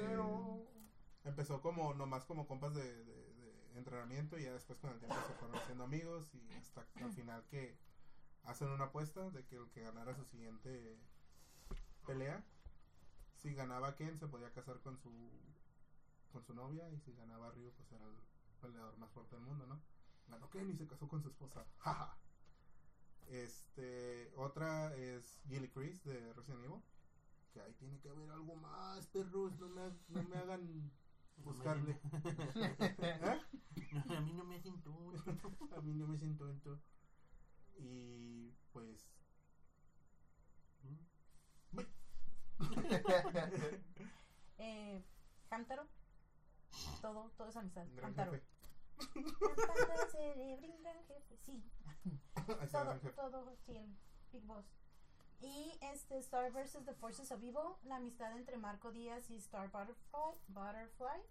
empezó como nomás como compas de, de- de entrenamiento y ya después con el tiempo se fueron haciendo amigos y hasta al final que hacen una apuesta de que el que ganara su siguiente pelea, si ganaba Ken se podía casar con su con su novia y si ganaba Ryu pues era el peleador más fuerte del mundo, ¿no? ganó Ken y se casó con su esposa. Jaja. Este, otra es Gilly Chris de Resident Evil. Que ahí tiene que haber algo más, perros. No me, no me hagan [LAUGHS] buscarle. [LAUGHS] ¿Eh? A mí no me hacen todo. [LAUGHS] A mí no me siento tonto. Y pues. Eh, Hamtaro. Todo, todo es amistad. Hamtaro. jefe. Sí, todo, todo, sí, el Big Boss. Y este Star vs. The Forces of Evil, la amistad entre Marco Díaz y Star Butterfly, Butterfly.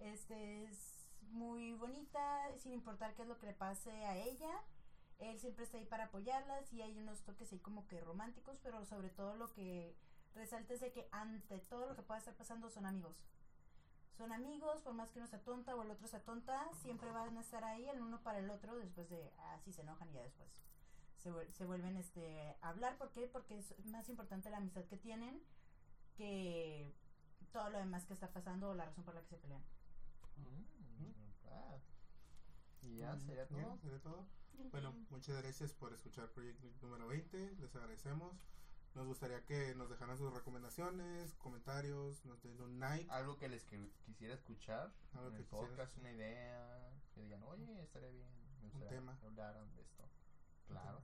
Este es muy bonita, sin importar qué es lo que le pase a ella. Él siempre está ahí para apoyarlas y hay unos toques ahí como que románticos, pero sobre todo lo que resalta es de que ante todo lo que pueda estar pasando son amigos. Son amigos, por más que uno sea tonta o el otro sea tonta, siempre van a estar ahí el uno para el otro después de así se enojan y ya después se, vuel- se vuelven este a hablar. ¿Por qué? Porque es más importante la amistad que tienen que todo lo demás que está pasando o la razón por la que se pelean. Mm, ah. Y ya Mm, sería todo. sería todo. Bueno, muchas gracias por escuchar Project Geek número 20. Les agradecemos. Nos gustaría que nos dejaran sus recomendaciones, comentarios, nos den un like. Algo que les que- quisiera escuchar Algo en que el quisieras podcast, una idea, que digan, oye, estaría bien, me gustaría tema. que hablaran de esto. Claro,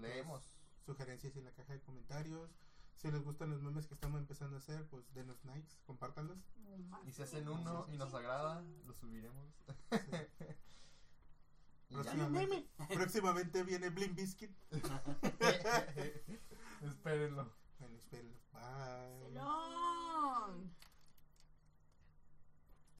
leemos. Sugerencias en la caja de comentarios. Si les gustan los memes que estamos empezando a hacer, pues denos likes, compártanlos. Y si hacen uno y nos agrada, lo subiremos. [LAUGHS] Ya. Próximamente, próximamente viene Blim Biscuit. [LAUGHS] [LAUGHS] Espérenlo. Bueno, espérenlo. Bye. Celón.